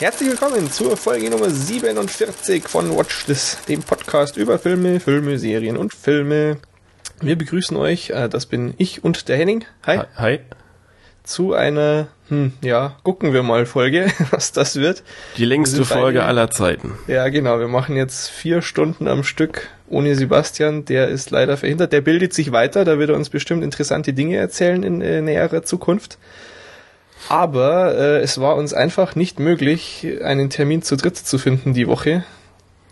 Herzlich willkommen zur Folge Nummer 47 von Watch This, dem Podcast über Filme, Filme, Serien und Filme. Wir begrüßen euch, äh, das bin ich und der Henning. Hi. Hi. Zu einer, hm, ja, gucken wir mal Folge, was das wird. Die längste Folge beide, aller Zeiten. Ja, genau. Wir machen jetzt vier Stunden am Stück ohne Sebastian. Der ist leider verhindert. Der bildet sich weiter. Da wird er uns bestimmt interessante Dinge erzählen in äh, näherer Zukunft. Aber äh, es war uns einfach nicht möglich, einen Termin zu dritt zu finden die Woche.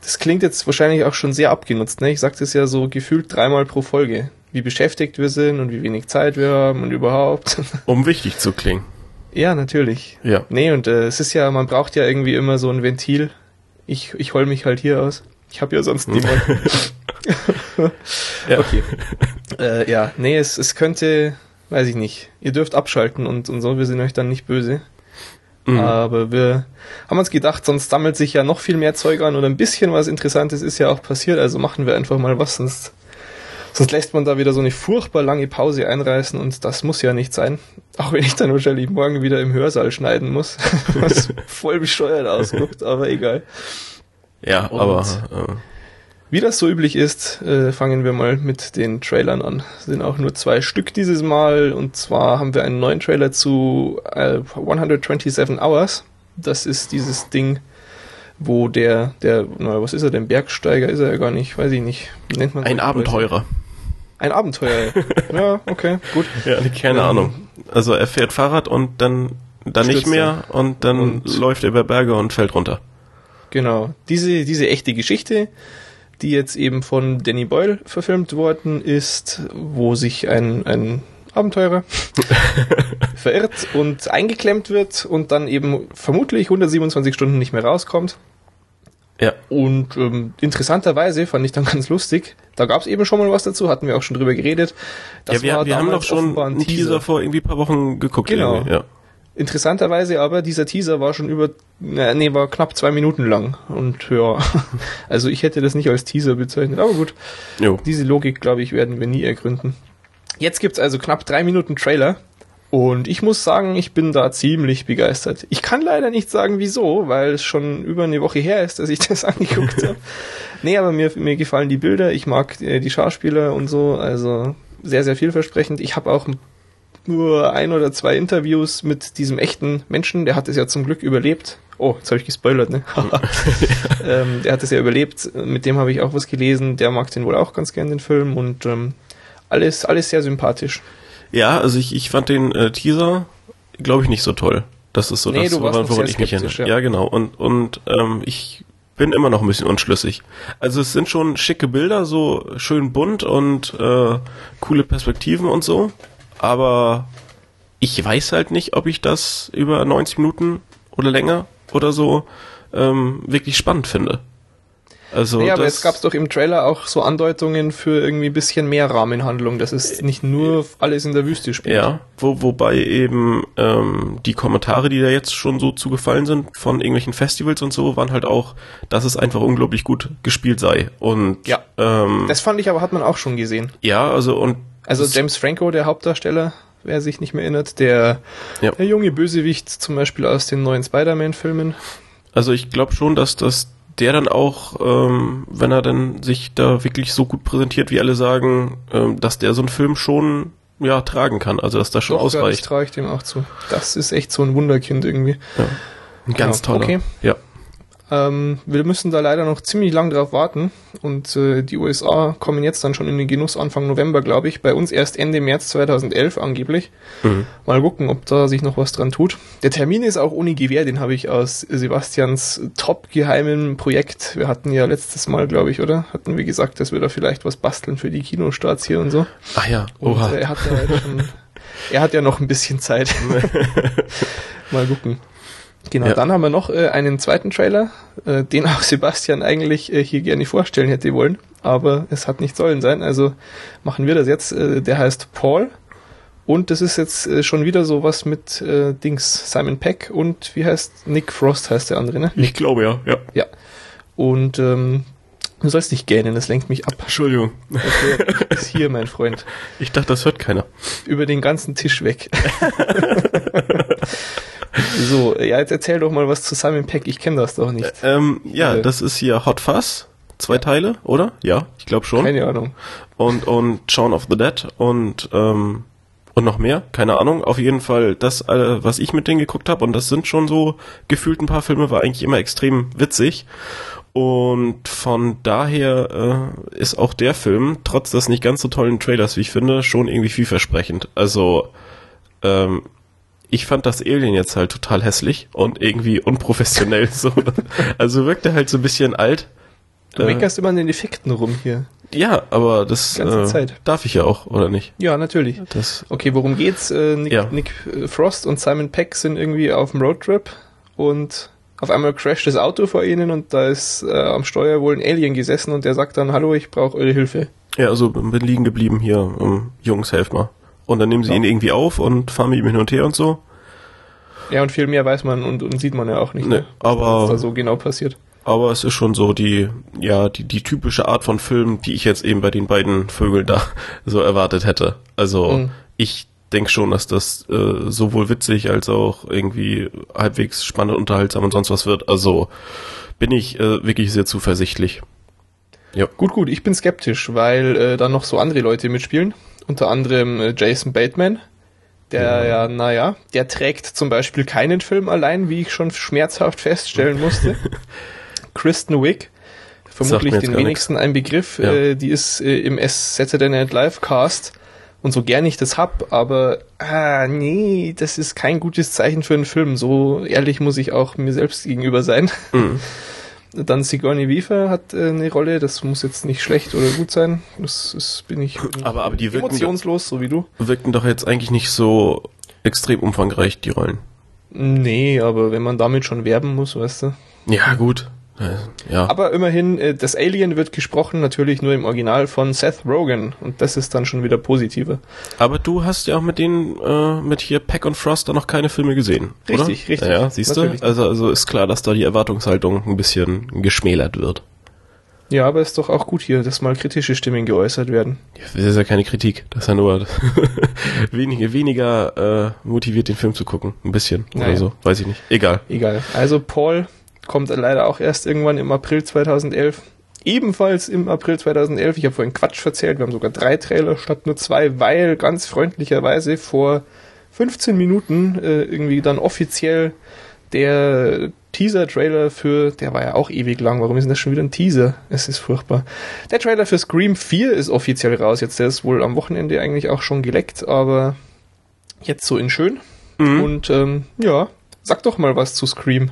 Das klingt jetzt wahrscheinlich auch schon sehr abgenutzt. Ne? Ich sage das ja so gefühlt dreimal pro Folge, wie beschäftigt wir sind und wie wenig Zeit wir haben und überhaupt. Um wichtig zu klingen. Ja, natürlich. Ja. Nee, und äh, es ist ja, man braucht ja irgendwie immer so ein Ventil. Ich, ich heul mich halt hier aus. Ich habe ja sonst niemanden. ja. Okay. Äh, ja, nee, es, es könnte weiß ich nicht. Ihr dürft abschalten und, und so, wir sind euch dann nicht böse. Mhm. Aber wir haben uns gedacht, sonst sammelt sich ja noch viel mehr Zeug an oder ein bisschen was Interessantes ist ja auch passiert, also machen wir einfach mal was, sonst, sonst lässt man da wieder so eine furchtbar lange Pause einreißen und das muss ja nicht sein. Auch wenn ich dann wahrscheinlich morgen wieder im Hörsaal schneiden muss, was voll bescheuert ausguckt, aber egal. Ja, und aber äh, wie das so üblich ist, äh, fangen wir mal mit den Trailern an. Es sind auch nur zwei Stück dieses Mal und zwar haben wir einen neuen Trailer zu äh, 127 Hours. Das ist dieses Ding, wo der, der, na, was ist er denn? Bergsteiger ist er ja gar nicht, weiß ich nicht. Wie nennt man Ein Abenteurer. Ein Abenteurer. ja, okay, gut. Ja, keine ähm, Ahnung. Also er fährt Fahrrad und dann, dann nicht mehr und dann und läuft er über Berge und fällt runter. Genau. Diese, diese echte Geschichte die jetzt eben von Danny Boyle verfilmt worden ist, wo sich ein, ein Abenteurer verirrt und eingeklemmt wird und dann eben vermutlich 127 Stunden nicht mehr rauskommt. Ja. Und ähm, interessanterweise fand ich dann ganz lustig, da gab es eben schon mal was dazu, hatten wir auch schon drüber geredet. Das ja, wir, wir haben doch schon einen Teaser. Teaser vor irgendwie paar Wochen geguckt. Genau. Ja. Interessanterweise aber, dieser Teaser war schon über, nee, war knapp zwei Minuten lang. Und ja, also ich hätte das nicht als Teaser bezeichnet, aber gut. Jo. Diese Logik, glaube ich, werden wir nie ergründen. Jetzt gibt's also knapp drei Minuten Trailer. Und ich muss sagen, ich bin da ziemlich begeistert. Ich kann leider nicht sagen, wieso, weil es schon über eine Woche her ist, dass ich das angeguckt habe. nee, aber mir, mir gefallen die Bilder, ich mag äh, die Schauspieler und so, also sehr, sehr vielversprechend. Ich habe auch ein nur ein oder zwei Interviews mit diesem echten Menschen, der hat es ja zum Glück überlebt. Oh, jetzt habe ich gespoilert, ne? ähm, der hat es ja überlebt, mit dem habe ich auch was gelesen, der mag den wohl auch ganz gern, den Film, und ähm, alles, alles sehr sympathisch. Ja, also ich, ich fand den äh, Teaser, glaube ich, nicht so toll. Das ist so nee, das, woran, woran ich mich erinnere. Ja. ja, genau. Und, und ähm, ich bin immer noch ein bisschen unschlüssig. Also es sind schon schicke Bilder, so schön bunt und äh, coole Perspektiven und so aber ich weiß halt nicht, ob ich das über 90 Minuten oder länger oder so ähm, wirklich spannend finde. Also ja, aber jetzt gab es doch im Trailer auch so Andeutungen für irgendwie ein bisschen mehr Rahmenhandlung, dass es nicht nur alles in der Wüste spielt. Ja, wo, wobei eben ähm, die Kommentare, die da jetzt schon so zugefallen sind von irgendwelchen Festivals und so, waren halt auch, dass es einfach unglaublich gut gespielt sei. Und ja, ähm, das fand ich aber hat man auch schon gesehen. Ja, also und also James Franco, der Hauptdarsteller, wer sich nicht mehr erinnert, der, ja. der junge Bösewicht zum Beispiel aus den neuen Spider-Man-Filmen. Also ich glaube schon, dass das der dann auch, ähm, wenn er dann sich da wirklich so gut präsentiert, wie alle sagen, ähm, dass der so einen Film schon ja tragen kann, also dass das schon Doch, ausreicht. Ja, das traue ich dem auch zu. Das ist echt so ein Wunderkind irgendwie. Ja. Ein ganz genau. toller. Okay. Ja. Ähm, wir müssen da leider noch ziemlich lang drauf warten und äh, die USA kommen jetzt dann schon in den Genuss Anfang November, glaube ich. Bei uns erst Ende März 2011 angeblich. Mhm. Mal gucken, ob da sich noch was dran tut. Der Termin ist auch ohne Gewähr, den habe ich aus Sebastians top geheimen Projekt. Wir hatten ja letztes Mal, glaube ich, oder? Hatten wir gesagt, dass wir da vielleicht was basteln für die Kinostarts hier und so. Ach ja, oha. Und, äh, er hat ja schon, er hat ja noch ein bisschen Zeit. Mal gucken. Genau, ja. dann haben wir noch äh, einen zweiten Trailer, äh, den auch Sebastian eigentlich äh, hier gerne vorstellen hätte wollen, aber es hat nicht sollen sein, also machen wir das jetzt. Äh, der heißt Paul und das ist jetzt äh, schon wieder sowas mit äh, Dings, Simon Peck und wie heißt Nick Frost heißt der andere, ne? Ich glaube ja, ja. Ja. Und ähm, du sollst nicht gähnen, das lenkt mich ab. Entschuldigung. Okay, ist hier, mein Freund. Ich dachte, das hört keiner. Über den ganzen Tisch weg. So, ja, jetzt erzähl doch mal was zu Simon Peck, ich kenne das doch nicht. Ähm, ja, äh, das ist hier Hot Fuzz, zwei ja. Teile, oder? Ja, ich glaube schon. Keine Ahnung. Und, und Shaun of the Dead und, ähm, und noch mehr, keine Ahnung. Auf jeden Fall das, äh, was ich mit denen geguckt habe, und das sind schon so gefühlt ein paar Filme, war eigentlich immer extrem witzig. Und von daher äh, ist auch der Film, trotz des nicht ganz so tollen Trailers, wie ich finde, schon irgendwie vielversprechend. Also, ähm, ich fand das Alien jetzt halt total hässlich und irgendwie unprofessionell so. Also wirkt er halt so ein bisschen alt. Du meckerst äh, immer an den Effekten rum hier. Ja, aber das äh, darf ich ja auch, oder nicht? Ja, natürlich. Das okay, worum geht's? Äh, Nick, ja. Nick äh, Frost und Simon Peck sind irgendwie auf dem Roadtrip und auf einmal crasht das Auto vor ihnen und da ist äh, am Steuer wohl ein Alien gesessen und der sagt dann, hallo, ich brauche eure Hilfe. Ja, also bin liegen geblieben hier, um, Jungs, helft mal. Und dann nehmen sie ja. ihn irgendwie auf und fahren mit ihm hin und her und so. Ja, und viel mehr weiß man und, und sieht man ja auch nicht, ne, aber, was da so genau passiert. Aber es ist schon so die, ja, die, die typische Art von Film, die ich jetzt eben bei den beiden Vögeln da so erwartet hätte. Also mhm. ich denke schon, dass das äh, sowohl witzig als auch irgendwie halbwegs spannend, unterhaltsam und sonst was wird. Also bin ich äh, wirklich sehr zuversichtlich. Ja. Gut, gut, ich bin skeptisch, weil äh, da noch so andere Leute mitspielen. Unter anderem äh, Jason Bateman, der ja. ja, naja, der trägt zum Beispiel keinen Film allein, wie ich schon schmerzhaft feststellen musste. Kristen Wick, vermutlich den wenigsten nix. ein Begriff, ja. äh, die ist äh, im S Saturday Night Live Cast und so gern ich das hab, aber ah, nee, das ist kein gutes Zeichen für einen Film. So ehrlich muss ich auch mir selbst gegenüber sein. Mhm. Dann Sigourney Weaver hat äh, eine Rolle, das muss jetzt nicht schlecht oder gut sein. Das, das bin ich aber, aber die emotionslos, so wie du. Wirken doch jetzt eigentlich nicht so extrem umfangreich, die Rollen. Nee, aber wenn man damit schon werben muss, weißt du. Ja, gut. Ja. Aber immerhin, äh, das Alien wird gesprochen natürlich nur im Original von Seth Rogen und das ist dann schon wieder positiver. Aber du hast ja auch mit denen, äh, mit hier Peck und Frost da noch keine Filme gesehen, richtig, oder? Richtig. Ja, siehst natürlich. du? Also, also ist klar, dass da die Erwartungshaltung ein bisschen geschmälert wird. Ja, aber ist doch auch gut hier, dass mal kritische Stimmen geäußert werden. Das ist ja keine Kritik, das ist ja nur weniger, weniger äh, motiviert, den Film zu gucken. Ein bisschen naja. oder so, weiß ich nicht. Egal. Egal. Also Paul, kommt leider auch erst irgendwann im April 2011. Ebenfalls im April 2011, ich habe vorhin Quatsch erzählt, wir haben sogar drei Trailer statt nur zwei, weil ganz freundlicherweise vor 15 Minuten äh, irgendwie dann offiziell der Teaser-Trailer für, der war ja auch ewig lang, warum ist denn das schon wieder ein Teaser? Es ist furchtbar. Der Trailer für Scream 4 ist offiziell raus, jetzt der ist wohl am Wochenende eigentlich auch schon geleckt, aber jetzt so in schön. Mhm. Und ähm, ja, sag doch mal was zu Scream.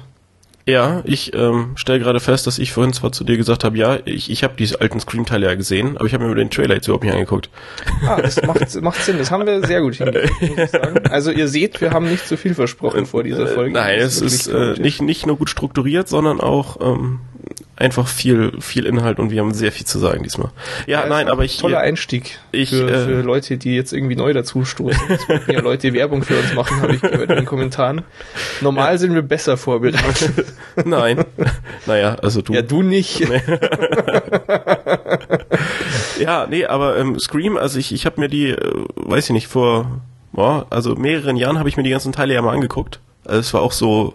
Ja, ich ähm, stelle gerade fest, dass ich vorhin zwar zu dir gesagt habe, ja, ich, ich habe diese alten Scream-Teile ja gesehen, aber ich habe mir den Trailer jetzt überhaupt nicht angeguckt. Ah, das macht, macht Sinn. Das haben wir sehr gut hingekriegt, muss ich sagen. Also ihr seht, wir haben nicht so viel versprochen vor dieser Folge. Nein, es ist, ist äh, nicht, nicht nur gut strukturiert, sondern auch ähm, einfach viel, viel Inhalt und wir haben sehr viel zu sagen diesmal. Ja, ja nein, aber ich. Toller Einstieg ich, für, äh, für Leute, die jetzt irgendwie neu dazu stoßen. Jetzt ja Leute Werbung für uns machen, habe ich gehört in den Kommentaren. Normal ja. sind wir besser vorbereitet. Nein. Naja, also du. Ja, du nicht. Nee. ja, nee, aber ähm, Scream, also ich, ich habe mir die, äh, weiß ich nicht, vor boah, also mehreren Jahren habe ich mir die ganzen Teile ja mal angeguckt. Also es war auch so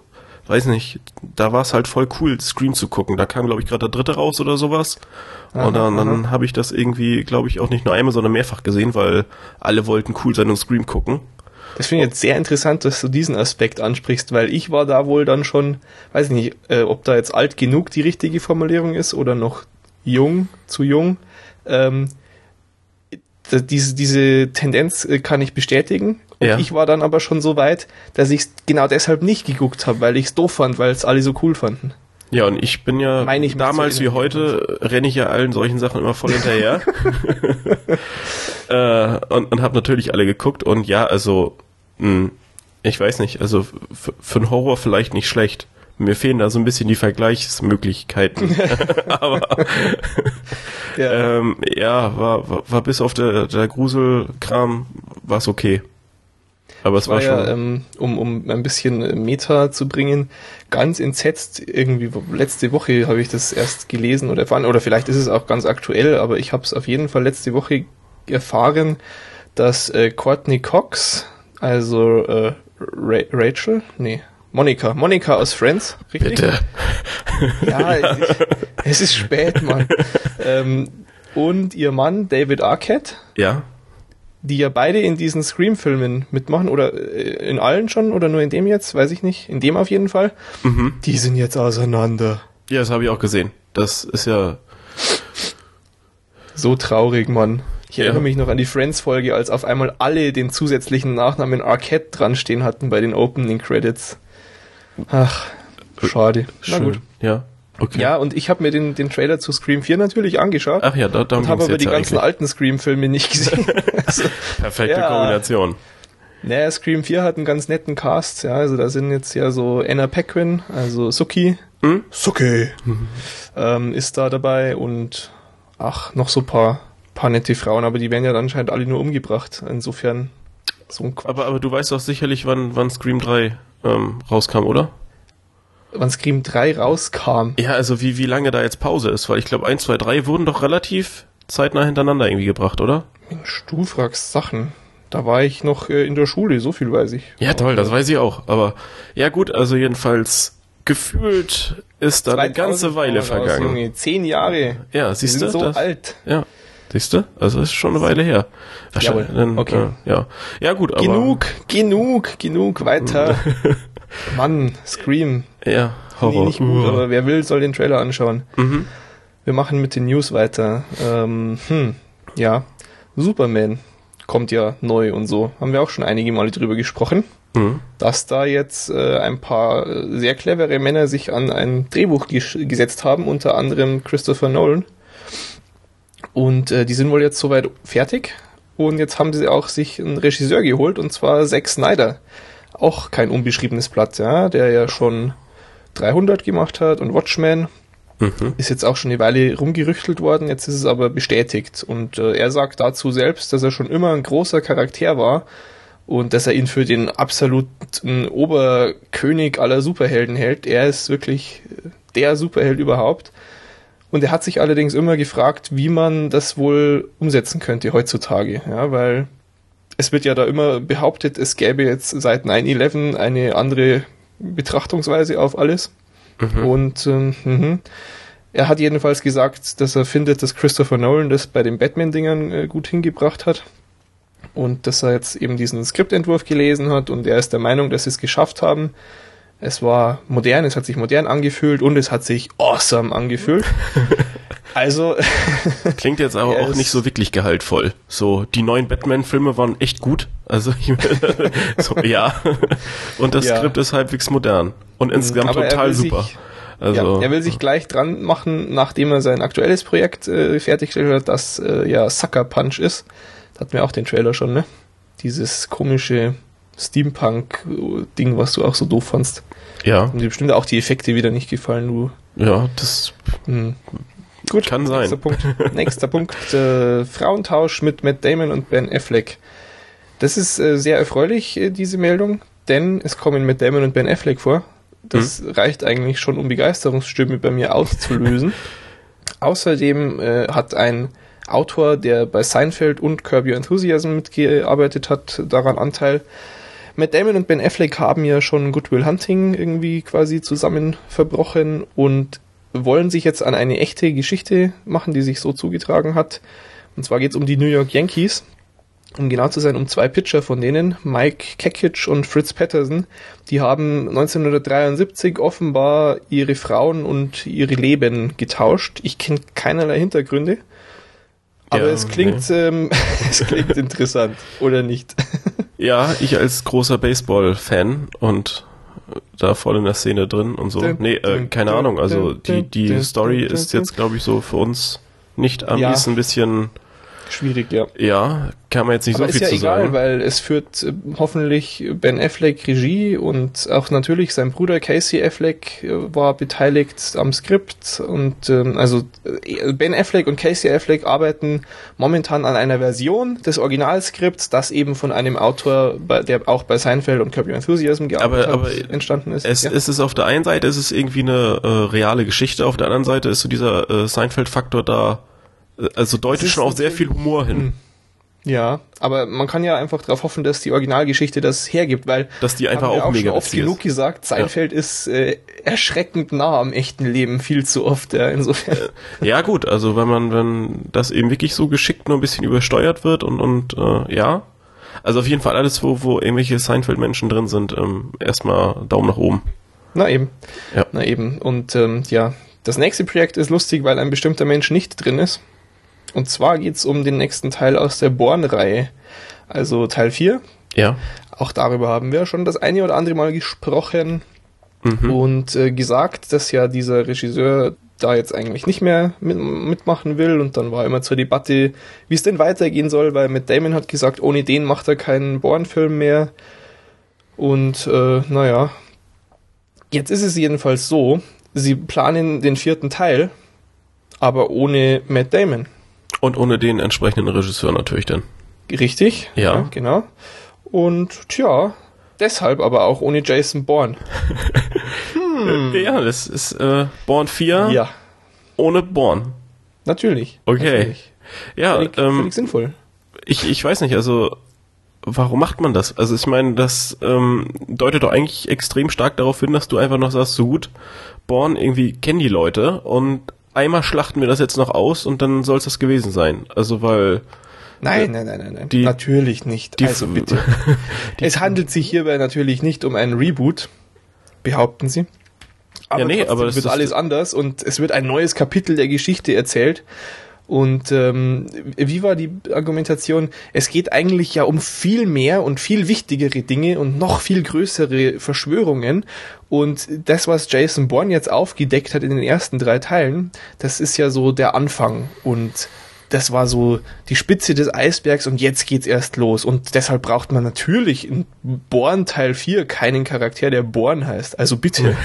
weiß nicht, da war es halt voll cool, Scream zu gucken. Da kam, glaube ich, gerade der dritte raus oder sowas. Aha, und dann, dann habe ich das irgendwie, glaube ich, auch nicht nur einmal, sondern mehrfach gesehen, weil alle wollten cool sein und Scream gucken. Das finde ich jetzt sehr interessant, dass du diesen Aspekt ansprichst, weil ich war da wohl dann schon, weiß ich nicht, äh, ob da jetzt alt genug die richtige Formulierung ist oder noch jung, zu jung. Ähm, diese, diese Tendenz äh, kann ich bestätigen. Und ja. ich war dann aber schon so weit, dass ich genau deshalb nicht geguckt habe, weil ich es doof fand, weil es alle so cool fanden. Ja, und ich bin ja Meine ich damals wie heute renne ich ja allen solchen Sachen immer voll hinterher. äh, und und habe natürlich alle geguckt und ja, also mh, hm, ich weiß nicht, also für einen Horror vielleicht nicht schlecht. Mir fehlen da so ein bisschen die Vergleichsmöglichkeiten. Aber ja, ähm, ja war, war, war bis auf der, der Gruselkram war es okay. Aber es war, war, ja, ähm, um, um ein bisschen Meta zu bringen, ganz entsetzt. Irgendwie letzte Woche habe ich das erst gelesen oder erfahren, oder vielleicht ist es auch ganz aktuell, aber ich habe es auf jeden Fall letzte Woche erfahren, dass äh, Courtney Cox, also äh, Ra Rachel, nee, Monika. Monika aus Friends, richtig? Bitte. Ja, es ist spät, Mann. ähm, und ihr Mann, David Arquette. Ja. Die ja beide in diesen Scream-Filmen mitmachen, oder äh, in allen schon, oder nur in dem jetzt, weiß ich nicht. In dem auf jeden Fall. Mhm. Die sind jetzt auseinander. Ja, das habe ich auch gesehen. Das ist ja. So traurig, Mann. Ich erinnere ja. mich noch an die Friends-Folge, als auf einmal alle den zusätzlichen Nachnamen Arquette dran stehen hatten bei den Opening Credits. Ach, schade. Schön. Na gut. Ja. Okay. Ja, und ich habe mir den, den Trailer zu Scream 4 natürlich angeschaut. Ach ja, da, da und habe aber die ganzen eigentlich. alten Scream-Filme nicht gesehen. also, Perfekte ja. Kombination. Naja, Scream 4 hat einen ganz netten Cast, ja, also da sind jetzt ja so Anna Paquin, also Suki. Hm? Suki. Mhm. Ähm, ist da dabei und ach, noch so paar, paar nette Frauen, aber die werden ja anscheinend alle nur umgebracht. Insofern so ein Quatsch. Aber, aber du weißt doch sicherlich, wann, wann Scream 3 ähm, rauskam, oder? Wann Scream 3 rauskam. Ja, also wie, wie lange da jetzt Pause ist, weil ich glaube 1, 2, 3 wurden doch relativ zeitnah hintereinander irgendwie gebracht, oder? Mensch, du fragst Sachen. Da war ich noch äh, in der Schule, so viel weiß ich. Ja, toll, das weiß ich auch. Aber ja gut, also jedenfalls gefühlt ist da eine ganze Weile vergangen. Aus, Junge, zehn Jahre. Ja, siehst du? so das, alt. Ja. Siehst du? Also ist schon eine Weile her. Jawohl. Dann, okay. Äh, ja. Ja, gut, aber. Genug, genug, genug, weiter. Mann, Scream. Ja, Horror. Nee, nicht gut, aber wer will, soll den Trailer anschauen. Mhm. Wir machen mit den News weiter. Ähm, hm, ja, Superman kommt ja neu und so. Haben wir auch schon einige Male drüber gesprochen. Mhm. Dass da jetzt äh, ein paar sehr clevere Männer sich an ein Drehbuch gesetzt haben, unter anderem Christopher Nolan. Und äh, die sind wohl jetzt soweit fertig. Und jetzt haben sie auch sich einen Regisseur geholt, und zwar Zack Snyder auch kein unbeschriebenes Blatt, ja, der ja schon 300 gemacht hat und Watchmen mhm. ist jetzt auch schon eine Weile rumgerüchtelt worden, jetzt ist es aber bestätigt und äh, er sagt dazu selbst, dass er schon immer ein großer Charakter war und dass er ihn für den absoluten Oberkönig aller Superhelden hält. Er ist wirklich der Superheld überhaupt. Und er hat sich allerdings immer gefragt, wie man das wohl umsetzen könnte heutzutage, ja, weil es wird ja da immer behauptet, es gäbe jetzt seit 9-11 eine andere Betrachtungsweise auf alles. Mhm. Und ähm, mh. er hat jedenfalls gesagt, dass er findet, dass Christopher Nolan das bei den Batman-Dingern äh, gut hingebracht hat. Und dass er jetzt eben diesen Skriptentwurf gelesen hat und er ist der Meinung, dass sie es geschafft haben. Es war modern, es hat sich modern angefühlt und es hat sich awesome angefühlt. Also. Klingt jetzt aber auch nicht so wirklich gehaltvoll. So, die neuen Batman-Filme waren echt gut. Also, so, ja. Und das ja. Skript ist halbwegs modern. Und mhm, insgesamt aber total super. Sich, also, ja, er will sich gleich dran machen, nachdem er sein aktuelles Projekt äh, fertiggestellt hat, das äh, ja Sucker Punch ist. Da hatten wir auch den Trailer schon, ne? Dieses komische Steampunk-Ding, was du auch so doof fandst. Ja. Und dir bestimmt auch die Effekte wieder nicht gefallen, du. Ja, das. Hm. Gut, kann sein. Nächster Punkt. nächster Punkt äh, Frauentausch mit Matt Damon und Ben Affleck. Das ist äh, sehr erfreulich, äh, diese Meldung, denn es kommen Matt Damon und Ben Affleck vor. Das hm. reicht eigentlich schon, um Begeisterungsstimme bei mir auszulösen. Außerdem äh, hat ein Autor, der bei Seinfeld und Curb Your Enthusiasm mitgearbeitet hat, daran Anteil. Matt Damon und Ben Affleck haben ja schon Goodwill Hunting irgendwie quasi zusammen verbrochen und wollen sich jetzt an eine echte Geschichte machen, die sich so zugetragen hat. Und zwar geht es um die New York Yankees. Um genau zu sein, um zwei Pitcher von denen, Mike Kekic und Fritz Patterson, die haben 1973 offenbar ihre Frauen und ihre Leben getauscht. Ich kenne keinerlei Hintergründe, aber ja, es klingt, nee. ähm, es klingt interessant, oder nicht? Ja, ich als großer Baseball-Fan und da voll in der Szene drin und so. Nee, äh, keine Ahnung. Also die, die Story ist jetzt, glaube ich, so für uns nicht am ja. ein bisschen Schwierig, ja. Ja, kann man jetzt nicht Aber so viel ja zu egal, sagen. weil es führt äh, hoffentlich Ben Affleck Regie und auch natürlich sein Bruder Casey Affleck äh, war beteiligt am Skript und ähm, also äh, Ben Affleck und Casey Affleck arbeiten momentan an einer Version des Originalskripts, das eben von einem Autor, der auch bei Seinfeld und Curb Your Enthusiasm gearbeitet aber, hat, aber entstanden ist. Es, ja. es ist auf der einen Seite ist es irgendwie eine äh, reale Geschichte, auf der anderen Seite ist so dieser äh, Seinfeld-Faktor da also deutet schon auch sehr viel Humor hin. Hm. Ja, aber man kann ja einfach darauf hoffen, dass die Originalgeschichte das hergibt, weil dass die einfach auch, auch mega oft genug ist. gesagt, Seinfeld ja. ist äh, erschreckend nah am echten Leben, viel zu oft. Ja, insofern. Äh, ja gut, also wenn man wenn das eben wirklich so geschickt nur ein bisschen übersteuert wird und und äh, ja, also auf jeden Fall alles, wo wo irgendwelche Seinfeld-Menschen drin sind, ähm, erstmal Daumen nach oben. Na eben, ja. na eben und ähm, ja, das nächste Projekt ist lustig, weil ein bestimmter Mensch nicht drin ist. Und zwar geht's um den nächsten Teil aus der Born-Reihe. Also Teil 4. Ja. Auch darüber haben wir schon das eine oder andere Mal gesprochen mhm. und äh, gesagt, dass ja dieser Regisseur da jetzt eigentlich nicht mehr mit, mitmachen will und dann war immer zur Debatte, wie es denn weitergehen soll, weil Matt Damon hat gesagt, ohne den macht er keinen Born-Film mehr und äh, naja, jetzt ist es jedenfalls so, sie planen den vierten Teil, aber ohne Matt Damon. Und ohne den entsprechenden Regisseur natürlich dann. Richtig. Ja. ja genau. Und tja, deshalb aber auch ohne Jason Bourne. hm. Ja, das ist äh, Bourne 4 ja. ohne Bourne. Natürlich. Okay. Natürlich. Ja, völlig, ähm, völlig sinnvoll. Ich, ich weiß nicht, also warum macht man das? Also ich meine, das ähm, deutet doch eigentlich extrem stark darauf hin, dass du einfach noch sagst, so gut, Born irgendwie kennen die Leute und einmal schlachten wir das jetzt noch aus und dann soll es das gewesen sein. Also weil Nein, äh, nein, nein, nein, nein. Die, natürlich nicht. Die, also bitte. es handelt sich hierbei natürlich nicht um einen Reboot, behaupten sie. Aber ja, nee, aber es wird alles anders und es wird ein neues Kapitel der Geschichte erzählt. Und ähm, wie war die Argumentation? Es geht eigentlich ja um viel mehr und viel wichtigere Dinge und noch viel größere Verschwörungen. Und das, was Jason Bourne jetzt aufgedeckt hat in den ersten drei Teilen, das ist ja so der Anfang. Und das war so die Spitze des Eisbergs und jetzt geht's erst los. Und deshalb braucht man natürlich in Born Teil 4 keinen Charakter, der Born heißt. Also bitte.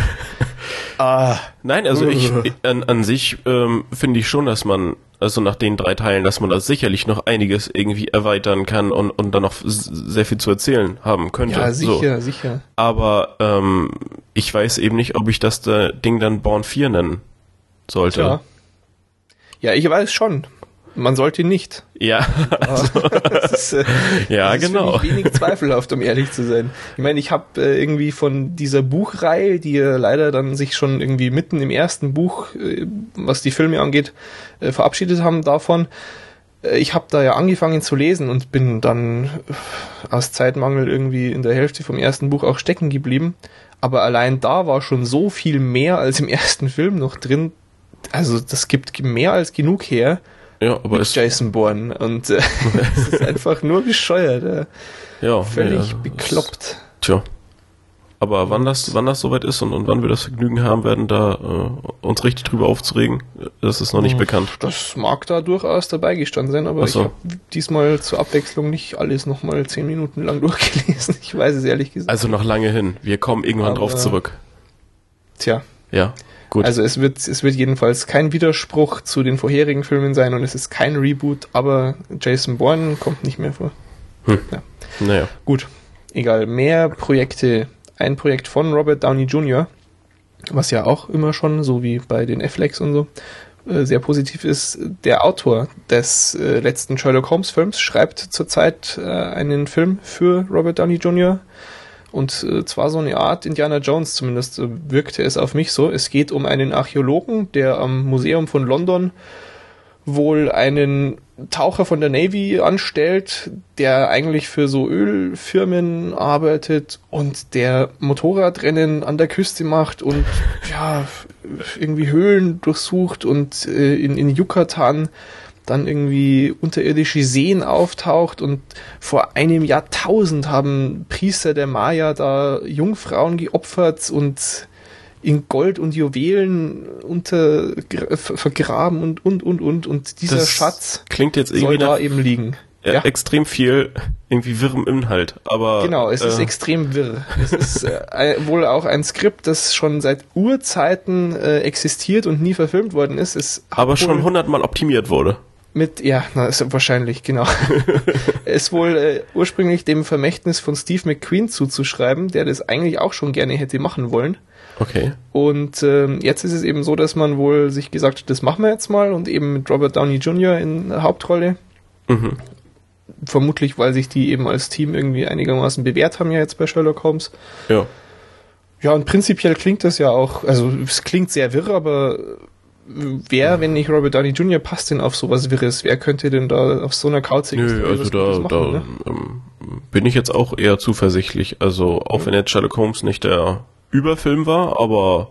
ah. Nein, also ich an, an sich ähm, finde ich schon, dass man, also nach den drei Teilen, dass man da sicherlich noch einiges irgendwie erweitern kann und, und dann noch sehr viel zu erzählen haben könnte. Ja, sicher, so. sicher. Aber ähm, ich weiß eben nicht, ob ich das Ding dann Born 4 nennen sollte. Ja. Ja, ich weiß schon. Man sollte nicht. Ja. Also, ist, äh, ja, genau. wenig zweifelhaft, um ehrlich zu sein. Ich meine, ich habe äh, irgendwie von dieser Buchreihe, die ja leider dann sich schon irgendwie mitten im ersten Buch, äh, was die Filme angeht, äh, verabschiedet haben davon. Äh, ich habe da ja angefangen zu lesen und bin dann aus Zeitmangel irgendwie in der Hälfte vom ersten Buch auch stecken geblieben. Aber allein da war schon so viel mehr als im ersten Film noch drin. Also das gibt mehr als genug her ja, aber ist Jason Bourne und äh, es ist einfach nur bescheuert. Äh. Ja, völlig ja, bekloppt. Tja. Aber wann das, wann das soweit ist und, und wann wir das Vergnügen haben werden, da äh, uns richtig drüber aufzuregen, das ist noch nicht hm, bekannt. Das mag da durchaus dabei gestanden sein, aber so. ich habe diesmal zur Abwechslung nicht alles nochmal zehn Minuten lang durchgelesen. Ich weiß es ehrlich gesagt. Also noch lange hin. Wir kommen irgendwann aber, drauf zurück. Tja. Ja. Gut. Also es wird, es wird jedenfalls kein Widerspruch zu den vorherigen Filmen sein und es ist kein Reboot, aber Jason Bourne kommt nicht mehr vor. Hm. Ja. Naja. Gut. Egal. Mehr Projekte. Ein Projekt von Robert Downey Jr., was ja auch immer schon, so wie bei den Afflecks und so, äh, sehr positiv ist. Der Autor des äh, letzten Sherlock Holmes Films schreibt zurzeit äh, einen Film für Robert Downey Jr., und äh, zwar so eine Art Indiana Jones, zumindest äh, wirkte es auf mich so. Es geht um einen Archäologen, der am Museum von London wohl einen Taucher von der Navy anstellt, der eigentlich für so Ölfirmen arbeitet und der Motorradrennen an der Küste macht und ja, irgendwie Höhlen durchsucht und äh, in, in Yucatan dann irgendwie unterirdische Seen auftaucht und vor einem Jahrtausend haben Priester der Maya da Jungfrauen geopfert und in Gold und Juwelen unter vergraben und und und und und dieser das Schatz klingt jetzt irgendwie soll da eben liegen. Ja. extrem viel irgendwie wirrem Inhalt, aber genau, es äh, ist extrem wirr. Es ist äh, wohl auch ein Skript, das schon seit Urzeiten äh, existiert und nie verfilmt worden ist. Es aber schon hundertmal optimiert wurde mit, ja, na, ist wahrscheinlich, genau. ist wohl äh, ursprünglich dem Vermächtnis von Steve McQueen zuzuschreiben, der das eigentlich auch schon gerne hätte machen wollen. Okay. Und ähm, jetzt ist es eben so, dass man wohl sich gesagt hat, das machen wir jetzt mal und eben mit Robert Downey Jr. in der Hauptrolle. Mhm. vermutlich, weil sich die eben als Team irgendwie einigermaßen bewährt haben ja jetzt bei Sherlock Holmes. Ja. Ja, und prinzipiell klingt das ja auch, also es klingt sehr wirr, aber wer, wenn nicht Robert Downey Jr., passt denn auf sowas Wirres? Wer könnte denn da auf so einer Couch Nö, also da, machen, da ne? ähm, bin ich jetzt auch eher zuversichtlich. Also auch mhm. wenn jetzt Sherlock Holmes nicht der Überfilm war, aber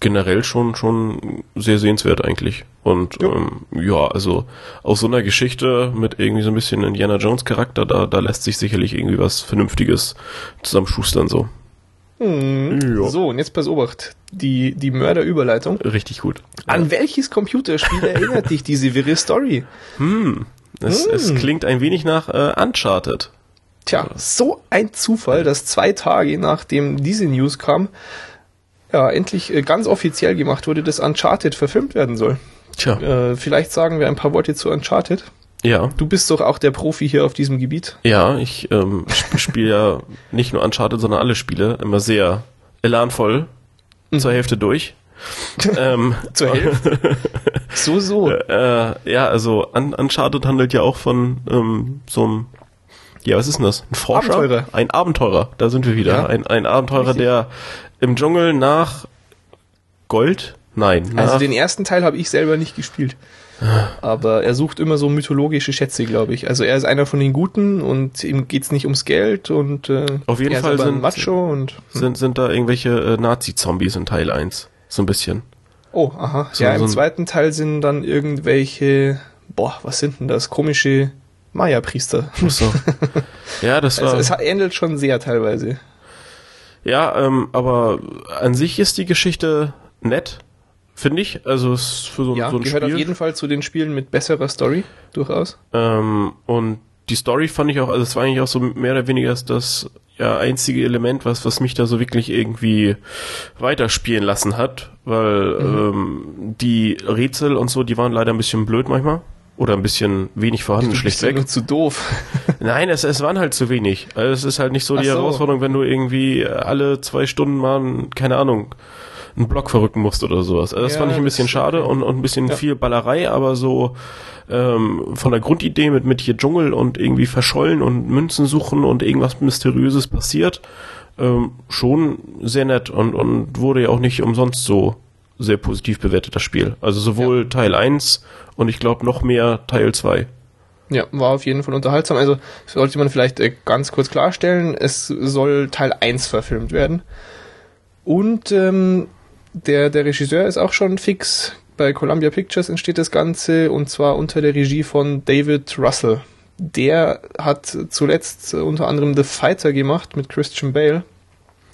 generell schon schon sehr sehenswert eigentlich. Und ja. Ähm, ja, also aus so einer Geschichte mit irgendwie so ein bisschen Indiana Jones Charakter, da, da lässt sich sicherlich irgendwie was Vernünftiges zusammenschustern so. Hm. Ja. So, und jetzt pass Obacht. Die, die Mörderüberleitung. Richtig gut. An ja. welches Computerspiel erinnert dich diese wirre Story? Hm. Es, hm. es klingt ein wenig nach äh, Uncharted. Tja, so ein Zufall, dass zwei Tage nachdem diese News kam, ja, endlich äh, ganz offiziell gemacht wurde, dass Uncharted verfilmt werden soll. Tja. Äh, vielleicht sagen wir ein paar Worte zu Uncharted. Ja. Du bist doch auch der Profi hier auf diesem Gebiet. Ja, ich ähm, sp spiele ja nicht nur Uncharted, sondern alle Spiele immer sehr elanvoll mhm. zur Hälfte durch. ähm, zur Hälfte? so, so. Äh, ja, also Un Uncharted handelt ja auch von ähm, so einem ja, was ist denn das? Ein Forscher? Abenteurer. Ein Abenteurer, da sind wir wieder. Ja. Ein, ein Abenteurer, Richtig. der im Dschungel nach Gold? Nein. Also den ersten Teil habe ich selber nicht gespielt. Aber er sucht immer so mythologische Schätze, glaube ich. Also er ist einer von den Guten und ihm geht's nicht ums Geld und äh, auf jeden Fall sind Macho und hm. sind sind da irgendwelche äh, Nazi-Zombies in Teil 1. So ein bisschen. Oh, aha. So, ja, im so zweiten Teil sind dann irgendwelche, boah, was sind denn das? Komische Maya-Priester. So. Ja, das war. Also es ähnelt schon sehr teilweise. Ja, ähm, aber an sich ist die Geschichte nett finde ich. Also es ist für so, ja, so ein gehört Spiel. auf jeden Fall zu den Spielen mit besserer Story, durchaus. Ähm, und die Story fand ich auch, also es war eigentlich auch so mehr oder weniger das ja, einzige Element, was, was mich da so wirklich irgendwie weiterspielen lassen hat, weil mhm. ähm, die Rätsel und so, die waren leider ein bisschen blöd manchmal. Oder ein bisschen wenig vorhanden, schlichtweg. Zu doof. Nein, es, es waren halt zu wenig. Also es ist halt nicht so Ach die so. Herausforderung, wenn du irgendwie alle zwei Stunden mal, keine Ahnung, einen Block verrücken musst oder sowas. Also das ja, fand ich ein bisschen schade und, und ein bisschen ja. viel Ballerei, aber so ähm, von der Grundidee mit, mit hier Dschungel und irgendwie verschollen und Münzen suchen und irgendwas Mysteriöses passiert, ähm, schon sehr nett und, und wurde ja auch nicht umsonst so sehr positiv bewertet, das Spiel. Also sowohl ja. Teil 1 und ich glaube noch mehr Teil 2. Ja, war auf jeden Fall unterhaltsam. Also sollte man vielleicht äh, ganz kurz klarstellen, es soll Teil 1 verfilmt werden. Und ähm, der, der Regisseur ist auch schon fix. Bei Columbia Pictures entsteht das Ganze und zwar unter der Regie von David Russell. Der hat zuletzt unter anderem The Fighter gemacht mit Christian Bale.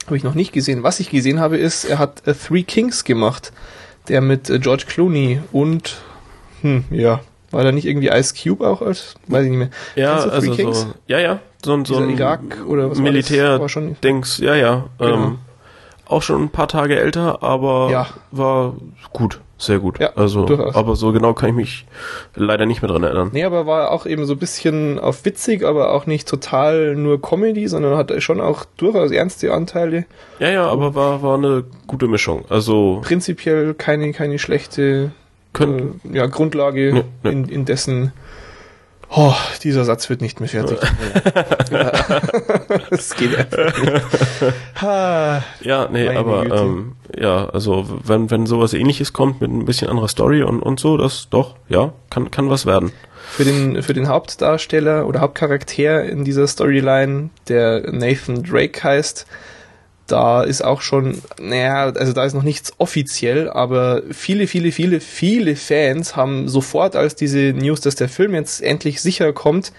Habe ich noch nicht gesehen. Was ich gesehen habe, ist, er hat Three Kings gemacht. Der mit uh, George Clooney und, hm, ja, war da nicht irgendwie Ice Cube auch als, weiß ich nicht mehr. Ja, also so, ja, ja, so, ein so ein Irak oder was Militär war schon Dings, ja, ja, genau. ähm, auch schon ein paar Tage älter, aber ja. war gut, sehr gut. Ja, also, durchaus. aber so genau kann ich mich leider nicht mehr dran erinnern. Nee, aber war auch eben so ein bisschen auf witzig, aber auch nicht total nur Comedy, sondern hatte schon auch durchaus ernste Anteile. Ja, ja, aber war, war eine gute Mischung. Also. Prinzipiell keine, keine schlechte, können, äh, ja, Grundlage, ne, ne. In, in dessen Oh, dieser Satz wird nicht mehr fertig. Es geht einfach nicht. ja, nee, aber ähm, ja, also wenn wenn sowas ähnliches kommt mit ein bisschen anderer Story und und so, das doch, ja, kann kann was werden. Für den für den Hauptdarsteller oder Hauptcharakter in dieser Storyline, der Nathan Drake heißt, da ist auch schon, naja, also da ist noch nichts offiziell, aber viele, viele, viele, viele Fans haben sofort, als diese News, dass der Film jetzt endlich sicher kommt,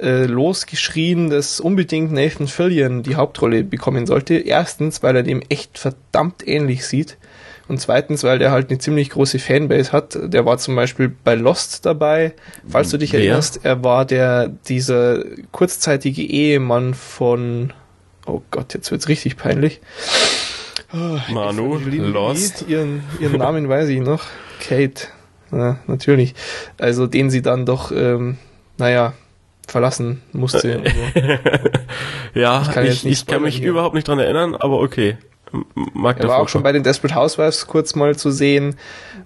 äh, losgeschrien, dass unbedingt Nathan Fillion die Hauptrolle bekommen sollte. Erstens, weil er dem echt verdammt ähnlich sieht. Und zweitens, weil der halt eine ziemlich große Fanbase hat. Der war zum Beispiel bei Lost dabei. Falls du dich Wer? erinnerst, er war der, dieser kurzzeitige Ehemann von, Oh Gott, jetzt wird's richtig peinlich. Oh, Manu, Lost. Ihren, ihren Namen weiß ich noch. Kate. Ja, natürlich. Also den sie dann doch, ähm, naja, verlassen musste. ja, ich kann, ich, ich kann mich hier. überhaupt nicht dran erinnern, aber okay. mag Er war auch schon bei den Desperate Housewives kurz mal zu sehen.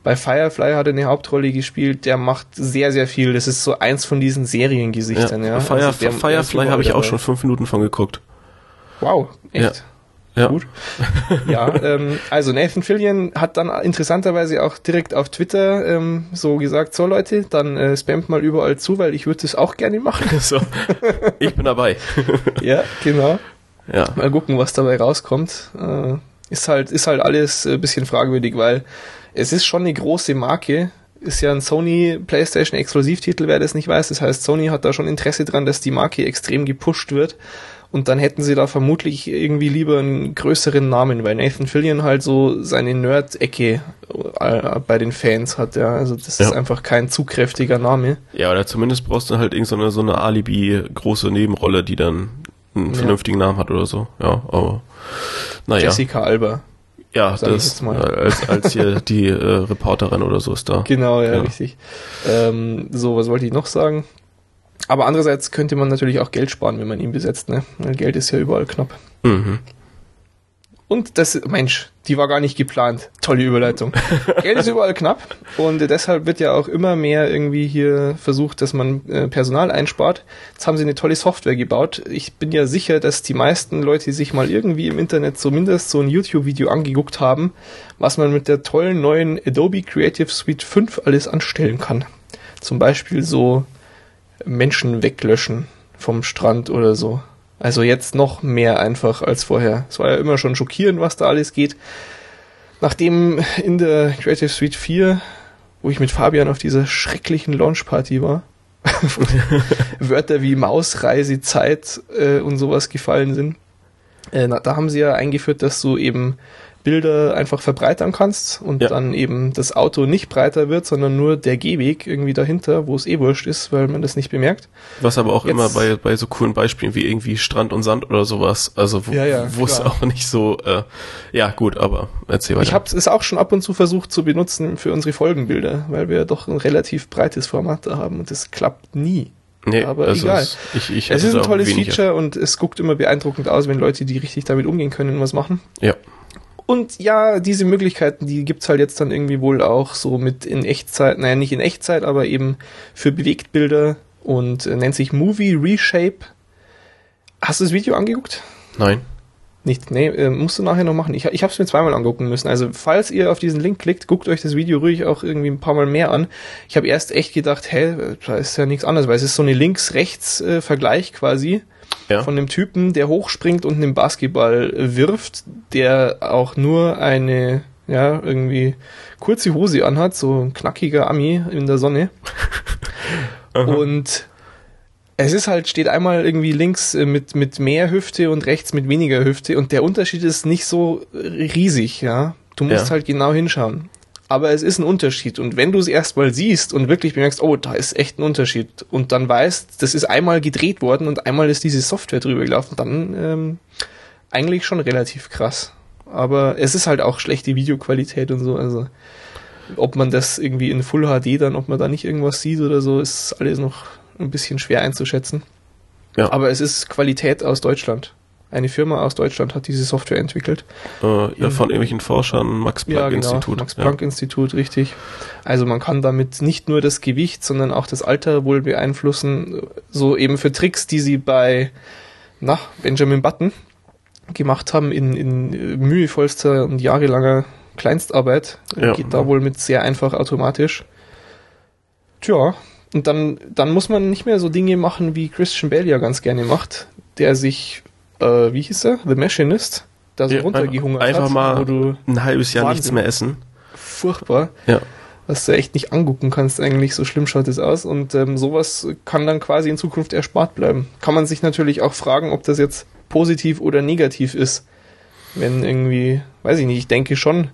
Bei Firefly hat er eine Hauptrolle gespielt. Der macht sehr, sehr viel. Das ist so eins von diesen Seriengesichtern. Ja, ja. Fire, also der, Firefly habe ich auch schon fünf Minuten von geguckt. Wow, echt? Ja. Gut. ja, ähm, also Nathan Fillion hat dann interessanterweise auch direkt auf Twitter ähm, so gesagt, so Leute, dann äh, spamt mal überall zu, weil ich würde das auch gerne machen. so, ich bin dabei. ja, genau. Ja. Mal gucken, was dabei rauskommt. Äh, ist halt, ist halt alles ein bisschen fragwürdig, weil es ist schon eine große Marke. Ist ja ein Sony PlayStation Exklusivtitel, wer das nicht weiß. Das heißt, Sony hat da schon Interesse dran, dass die Marke extrem gepusht wird. Und dann hätten sie da vermutlich irgendwie lieber einen größeren Namen, weil Nathan Fillion halt so seine Nerd-Ecke äh, bei den Fans hat, ja. Also das ja. ist einfach kein zugkräftiger Name. Ja, oder zumindest brauchst du halt irgendeine so eine Alibi-große Nebenrolle, die dann einen vernünftigen ja. Namen hat oder so. Ja, aber naja. Jessica Alba. Ja, das als, als hier die äh, Reporterin oder so ist da. Genau, ja, ja. richtig. Ähm, so, was wollte ich noch sagen? Aber andererseits könnte man natürlich auch Geld sparen, wenn man ihn besetzt, ne? Weil Geld ist ja überall knapp. Mhm. Und das, Mensch, die war gar nicht geplant. Tolle Überleitung. Geld ist überall knapp und deshalb wird ja auch immer mehr irgendwie hier versucht, dass man äh, Personal einspart. Jetzt haben sie eine tolle Software gebaut. Ich bin ja sicher, dass die meisten Leute sich mal irgendwie im Internet zumindest so ein YouTube-Video angeguckt haben, was man mit der tollen neuen Adobe Creative Suite 5 alles anstellen kann. Zum Beispiel so Menschen weglöschen vom Strand oder so. Also jetzt noch mehr einfach als vorher. Es war ja immer schon schockierend, was da alles geht. Nachdem in der Creative Suite 4, wo ich mit Fabian auf dieser schrecklichen Launchparty war, Wörter wie Mausreise, Zeit äh, und sowas gefallen sind, äh, da haben sie ja eingeführt, dass du eben Bilder einfach verbreitern kannst und ja. dann eben das Auto nicht breiter wird, sondern nur der Gehweg irgendwie dahinter, wo es eh wurscht ist, weil man das nicht bemerkt. Was aber auch Jetzt, immer bei, bei so coolen Beispielen wie irgendwie Strand und Sand oder sowas, also wo, ja, ja, wo es auch nicht so, äh, ja gut, aber erzähl weiter. Ich habe es auch schon ab und zu versucht zu benutzen für unsere Folgenbilder, weil wir doch ein relativ breites Format da haben und das klappt nie. Nee, aber also egal. Es, ich, ich es ist ein tolles Feature und es guckt immer beeindruckend aus, wenn Leute, die richtig damit umgehen können, was machen. Ja. Und ja, diese Möglichkeiten, die gibt's halt jetzt dann irgendwie wohl auch so mit in Echtzeit, naja, nicht in Echtzeit, aber eben für Bewegtbilder und äh, nennt sich Movie Reshape. Hast du das Video angeguckt? Nein. Nicht, nee, äh, musst du nachher noch machen. Ich, ich habe es mir zweimal angucken müssen. Also falls ihr auf diesen Link klickt, guckt euch das Video ruhig auch irgendwie ein paar Mal mehr an. Ich habe erst echt gedacht, hä, da ist ja nichts anderes, weil es ist so eine Links-Rechts-Vergleich äh, quasi ja. von dem Typen, der hochspringt und einen Basketball wirft, der auch nur eine, ja, irgendwie kurze Hose anhat, so ein knackiger Ami in der Sonne. und es ist halt, steht einmal irgendwie links äh, mit, mit mehr Hüfte und rechts mit weniger Hüfte und der Unterschied ist nicht so riesig, ja. Du musst ja. halt genau hinschauen aber es ist ein Unterschied. Und wenn du es erstmal siehst und wirklich bemerkst, oh, da ist echt ein Unterschied und dann weißt, das ist einmal gedreht worden und einmal ist diese Software drüber gelaufen, dann ähm, eigentlich schon relativ krass. Aber es ist halt auch schlechte Videoqualität und so, also ob man das irgendwie in Full HD dann, ob man da nicht irgendwas sieht oder so, ist alles noch ein bisschen schwer einzuschätzen. Ja. Aber es ist Qualität aus Deutschland. Eine Firma aus Deutschland hat diese Software entwickelt. Äh, ja, von irgendwelchen Forschern, Max Planck ja, genau, Institut. Max Planck ja. Institut, richtig. Also man kann damit nicht nur das Gewicht, sondern auch das Alter wohl beeinflussen. So eben für Tricks, die sie bei na, Benjamin Button gemacht haben in, in mühevollster und jahrelanger Kleinstarbeit. Ja. Geht da wohl mit sehr einfach automatisch. Tja, und dann, dann muss man nicht mehr so Dinge machen, wie Christian Bale ja ganz gerne macht, der sich äh, wie hieß er? The Machinist, da so ja, runtergehungert einfach, einfach hat. Einfach mal ein halbes Jahr Wahnsinn. nichts mehr essen. Furchtbar. Ja. Was du echt nicht angucken kannst, eigentlich, so schlimm schaut es aus. Und ähm, sowas kann dann quasi in Zukunft erspart bleiben. Kann man sich natürlich auch fragen, ob das jetzt positiv oder negativ ist. Wenn irgendwie, weiß ich nicht, ich denke schon,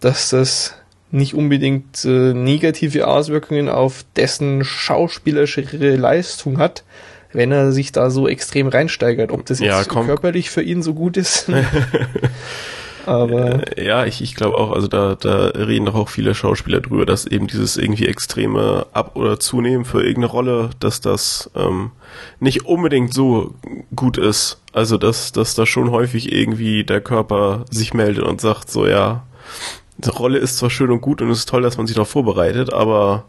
dass das nicht unbedingt äh, negative Auswirkungen auf dessen schauspielerische Leistung hat, wenn er sich da so extrem reinsteigert. Ob das jetzt ja, körperlich für ihn so gut ist. Aber äh, ja, ich, ich glaube auch, also da, da reden doch auch viele Schauspieler drüber, dass eben dieses irgendwie extreme Ab- oder Zunehmen für irgendeine Rolle, dass das ähm, nicht unbedingt so gut ist. Also dass, dass da schon häufig irgendwie der Körper sich meldet und sagt, so ja, die Rolle ist zwar schön und gut und es ist toll, dass man sich darauf vorbereitet, aber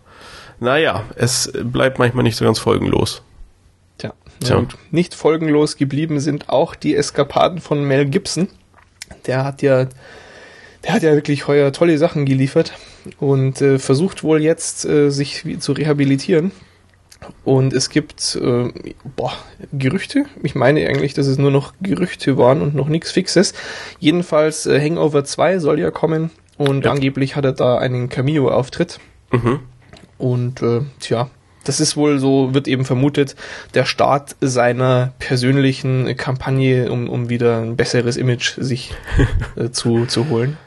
naja, es bleibt manchmal nicht so ganz folgenlos. Tja. Und nicht folgenlos geblieben sind auch die Eskapaden von Mel Gibson. Der hat ja, der hat ja wirklich heuer tolle Sachen geliefert und äh, versucht wohl jetzt äh, sich zu rehabilitieren. Und es gibt äh, boah, Gerüchte. Ich meine eigentlich, dass es nur noch Gerüchte waren und noch nichts Fixes. Jedenfalls äh, Hangover 2 soll ja kommen und ja. angeblich hat er da einen Cameo-Auftritt. Mhm. Und äh, tja, das ist wohl so, wird eben vermutet, der Start seiner persönlichen Kampagne, um, um wieder ein besseres Image sich äh, zu, zu holen.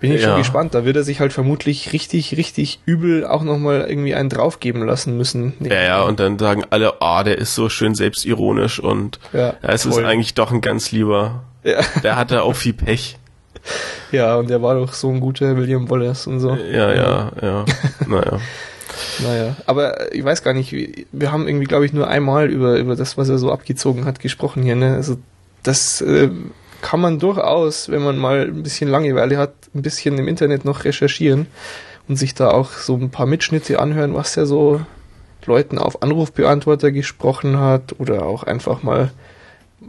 Bin ich ja. schon gespannt. Da wird er sich halt vermutlich richtig, richtig übel auch nochmal irgendwie einen draufgeben lassen müssen. Nee. Ja, ja, und dann sagen alle, ah, oh, der ist so schön selbstironisch und ja, ja es voll. ist eigentlich doch ein ganz lieber. Ja. Der hatte auch viel Pech. Ja, und der war doch so ein guter William Wallace und so. Ja, ja, ja. naja. Naja, aber ich weiß gar nicht, wir haben irgendwie, glaube ich, nur einmal über, über das, was er so abgezogen hat, gesprochen hier. Ne? Also das äh, kann man durchaus, wenn man mal ein bisschen Langeweile hat, ein bisschen im Internet noch recherchieren und sich da auch so ein paar Mitschnitte anhören, was er so Leuten auf Anrufbeantworter gesprochen hat oder auch einfach mal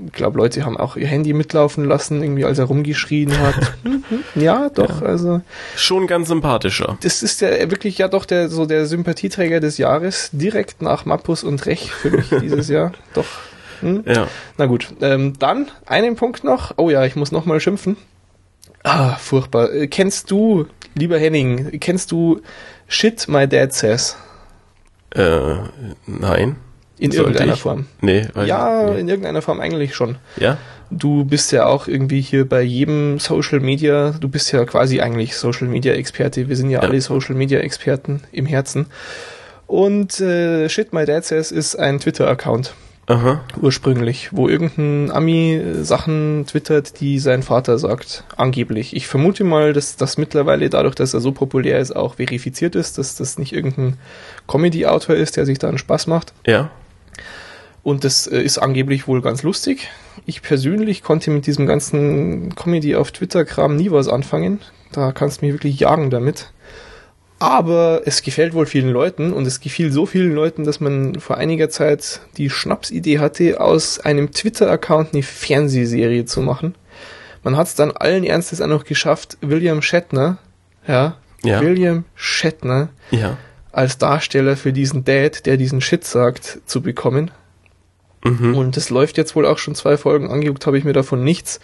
ich glaube, Leute haben auch ihr Handy mitlaufen lassen, irgendwie als er rumgeschrien hat. ja, doch, ja. also. Schon ganz sympathischer. Das ist ja wirklich ja doch der, so der Sympathieträger des Jahres, direkt nach Mappus und Rech für mich dieses Jahr. Doch. Hm? Ja. Na gut, ähm, dann einen Punkt noch. Oh ja, ich muss nochmal schimpfen. Ah, furchtbar. Äh, kennst du, lieber Henning, kennst du Shit My Dad Says? Äh, nein. In Sollte irgendeiner ich? Form. Nee, ja, nee. in irgendeiner Form eigentlich schon. Ja. Du bist ja auch irgendwie hier bei jedem Social Media, du bist ja quasi eigentlich Social Media Experte. Wir sind ja, ja. alle Social Media Experten im Herzen. Und äh, Shit My Dad Says ist ein Twitter-Account. Aha. Ursprünglich, wo irgendein Ami Sachen twittert, die sein Vater sagt. Angeblich. Ich vermute mal, dass das mittlerweile dadurch, dass er so populär ist, auch verifiziert ist, dass das nicht irgendein Comedy-Autor ist, der sich da einen Spaß macht. Ja. Und das äh, ist angeblich wohl ganz lustig. Ich persönlich konnte mit diesem ganzen Comedy auf Twitter-Kram nie was anfangen. Da kannst du mich wirklich jagen damit. Aber es gefällt wohl vielen Leuten und es gefiel so vielen Leuten, dass man vor einiger Zeit die Schnapsidee hatte, aus einem Twitter-Account eine Fernsehserie zu machen. Man hat es dann allen Ernstes auch noch geschafft, William Shatner, ja, ja. William Shatner, ja. als Darsteller für diesen Dad, der diesen Shit sagt, zu bekommen. Mhm. Und das läuft jetzt wohl auch schon zwei Folgen. Angeguckt habe ich mir davon nichts.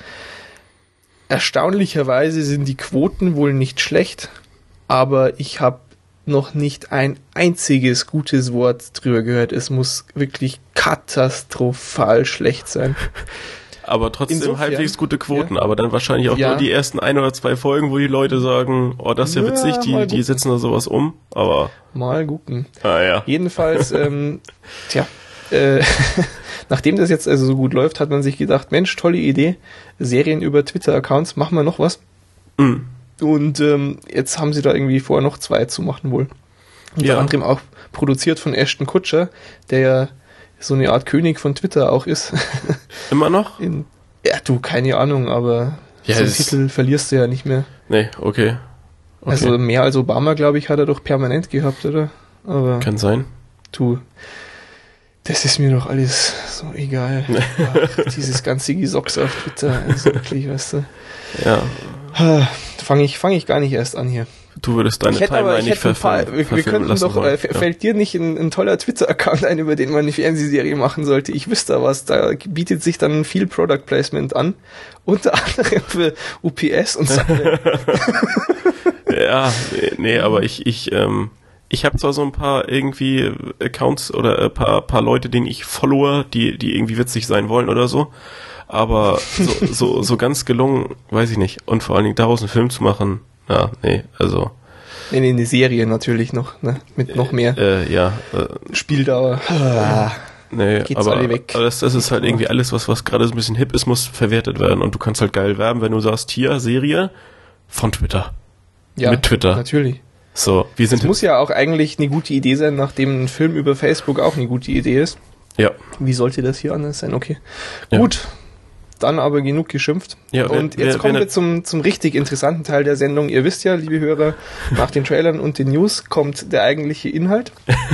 Erstaunlicherweise sind die Quoten wohl nicht schlecht, aber ich habe noch nicht ein einziges gutes Wort drüber gehört. Es muss wirklich katastrophal schlecht sein. Aber trotzdem Insofern, halbwegs gute Quoten, ja. aber dann wahrscheinlich auch ja. nur die ersten ein oder zwei Folgen, wo die Leute sagen, oh, das ist ja, ja witzig, die, die setzen da sowas um, aber. Mal gucken. Ah, ja. Jedenfalls, ähm, tja, äh, nachdem das jetzt also so gut läuft, hat man sich gedacht, Mensch, tolle Idee, Serien über Twitter-Accounts, machen wir noch was. Mhm. Und ähm, jetzt haben sie da irgendwie vor, noch zwei zu machen wohl. Unter ja. anderem auch produziert von Ashton Kutscher, der ja so eine Art König von Twitter auch ist. Immer noch? In, ja, du, keine Ahnung, aber ja, so einen Titel verlierst du ja nicht mehr. Nee, okay. okay. Also mehr als Obama, glaube ich, hat er doch permanent gehabt, oder? Aber Kann sein. Du, das ist mir doch alles so egal. Ach, dieses ganze Gesocks auf Twitter, also wirklich, weißt du. Ja. Fange ich, fang ich gar nicht erst an hier. Du würdest deine Timeline nicht verfilmen. Wir, wir könnten doch, äh, ja. fällt dir nicht ein, ein toller Twitter-Account ein, über den man eine Fernsehserie machen sollte? Ich wüsste was, da bietet sich dann viel Product Placement an. Unter anderem für UPS und so. ja, nee, aber ich, ich, ähm, ich habe zwar so ein paar irgendwie Accounts oder ein paar, paar Leute, denen ich follower, die, die irgendwie witzig sein wollen oder so. Aber so, so, so ganz gelungen, weiß ich nicht. Und vor allen Dingen daraus einen Film zu machen, ja, nee, also. Nee, nee, eine Serie natürlich noch, ne? Mit noch mehr. Äh, ja. Äh, Spieldauer. Ah. nee, geht's aber, alle weg. Aber das, das ist halt irgendwie alles, was, was gerade so ein bisschen hip ist, muss verwertet werden. Und du kannst halt geil werben, wenn du sagst, hier, Serie von Twitter. Ja, mit Twitter. Natürlich. So, wir sind. Es muss ja auch eigentlich eine gute Idee sein, nachdem ein Film über Facebook auch eine gute Idee ist. Ja. Wie sollte das hier anders sein? Okay. Ja. Gut, dann aber genug geschimpft. Ja, und jetzt wer, kommen wir zum, zum richtig interessanten Teil der Sendung. Ihr wisst ja, liebe Hörer, nach den Trailern und den News kommt der eigentliche Inhalt.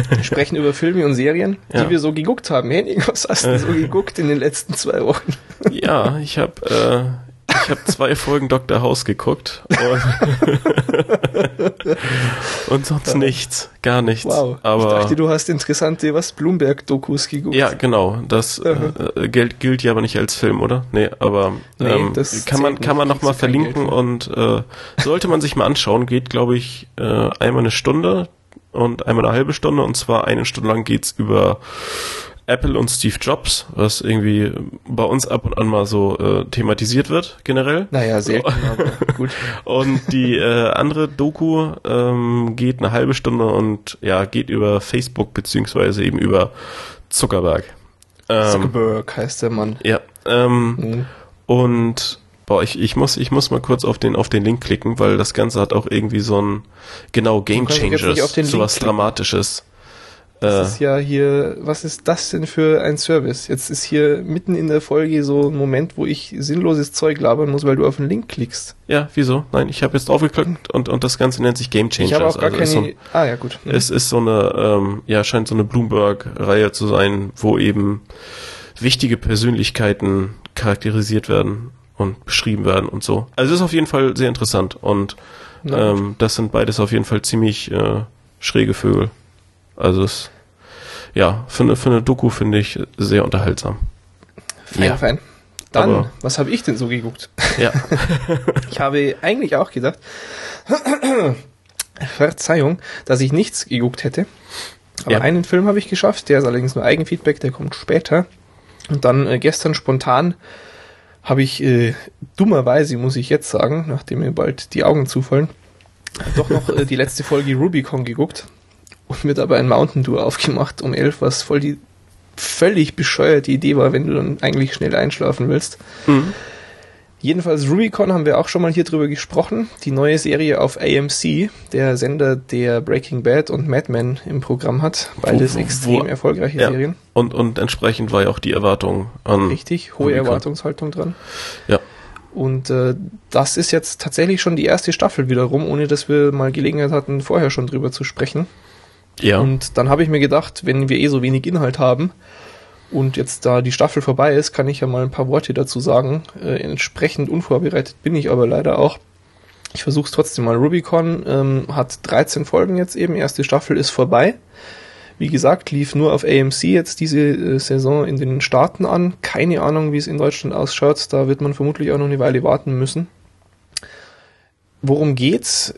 Wir sprechen über Filme und Serien, ja. die wir so geguckt haben. Henning, was hast du so geguckt in den letzten zwei Wochen? Ja, ich habe äh, ich habe zwei Folgen Dr. House geguckt und, und sonst nichts, gar nichts. Wow. Aber ich dachte, du hast interessante was Bloomberg-Dokus geguckt. Ja, genau. Das äh, gilt, gilt ja aber nicht als Film, oder? Nee, aber nee, ähm, kann man kann man noch mal verlinken und äh, sollte man sich mal anschauen. Geht, glaube ich, äh, einmal eine Stunde und einmal eine halbe Stunde und zwar eine Stunde lang geht's über Apple und Steve Jobs, was irgendwie bei uns ab und an mal so äh, thematisiert wird, generell. Naja, selten, so. aber gut. Und die äh, andere Doku ähm, geht eine halbe Stunde und ja, geht über Facebook beziehungsweise eben über Zuckerberg. Ähm, Zuckerberg heißt der Mann. Ja. Ähm, mhm. Und boah, ich, ich muss ich muss mal kurz auf den auf den Link klicken, weil das Ganze hat auch irgendwie so ein genau Game Changers, sowas Dramatisches. Das ist ja hier, was ist das denn für ein Service? Jetzt ist hier mitten in der Folge so ein Moment, wo ich sinnloses Zeug labern muss, weil du auf den Link klickst. Ja, wieso? Nein, ich habe jetzt draufgeklickt und, und das Ganze nennt sich Game Changers. Ich habe auch gar also keine... So ein, ah, ja, gut. Mhm. Es ist so eine, ähm, ja, scheint so eine Bloomberg-Reihe zu sein, wo eben wichtige Persönlichkeiten charakterisiert werden und beschrieben werden und so. Also es ist auf jeden Fall sehr interessant und ähm, das sind beides auf jeden Fall ziemlich äh, schräge Vögel. Also es ja, für eine, für eine Doku finde ich sehr unterhaltsam. Fein, ja. fein. Dann, Aber, was habe ich denn so geguckt? Ja. ich habe eigentlich auch gedacht, Verzeihung, dass ich nichts geguckt hätte. Aber ja. einen Film habe ich geschafft, der ist allerdings nur Eigenfeedback, der kommt später. Und dann äh, gestern spontan habe ich äh, dummerweise, muss ich jetzt sagen, nachdem mir bald die Augen zufallen, doch noch äh, die letzte Folge Rubicon geguckt und mir dabei ein Mountain Dew aufgemacht um elf, was voll die völlig bescheuerte Idee war, wenn du dann eigentlich schnell einschlafen willst. Mhm. Jedenfalls Rubicon haben wir auch schon mal hier drüber gesprochen. Die neue Serie auf AMC, der Sender, der Breaking Bad und Mad Men im Programm hat. Beides wo, wo, extrem wo, erfolgreiche ja. Serien. Und, und entsprechend war ja auch die Erwartung an. Richtig, hohe Rubicon. Erwartungshaltung dran. Ja. Und äh, das ist jetzt tatsächlich schon die erste Staffel wiederum, ohne dass wir mal Gelegenheit hatten, vorher schon drüber zu sprechen. Ja. Und dann habe ich mir gedacht, wenn wir eh so wenig Inhalt haben und jetzt da die Staffel vorbei ist, kann ich ja mal ein paar Worte dazu sagen. Äh, entsprechend unvorbereitet bin ich aber leider auch. Ich versuche es trotzdem mal. Rubicon ähm, hat 13 Folgen jetzt eben. Erste Staffel ist vorbei. Wie gesagt, lief nur auf AMC jetzt diese äh, Saison in den Staaten an. Keine Ahnung, wie es in Deutschland ausschaut. Da wird man vermutlich auch noch eine Weile warten müssen. Worum geht's?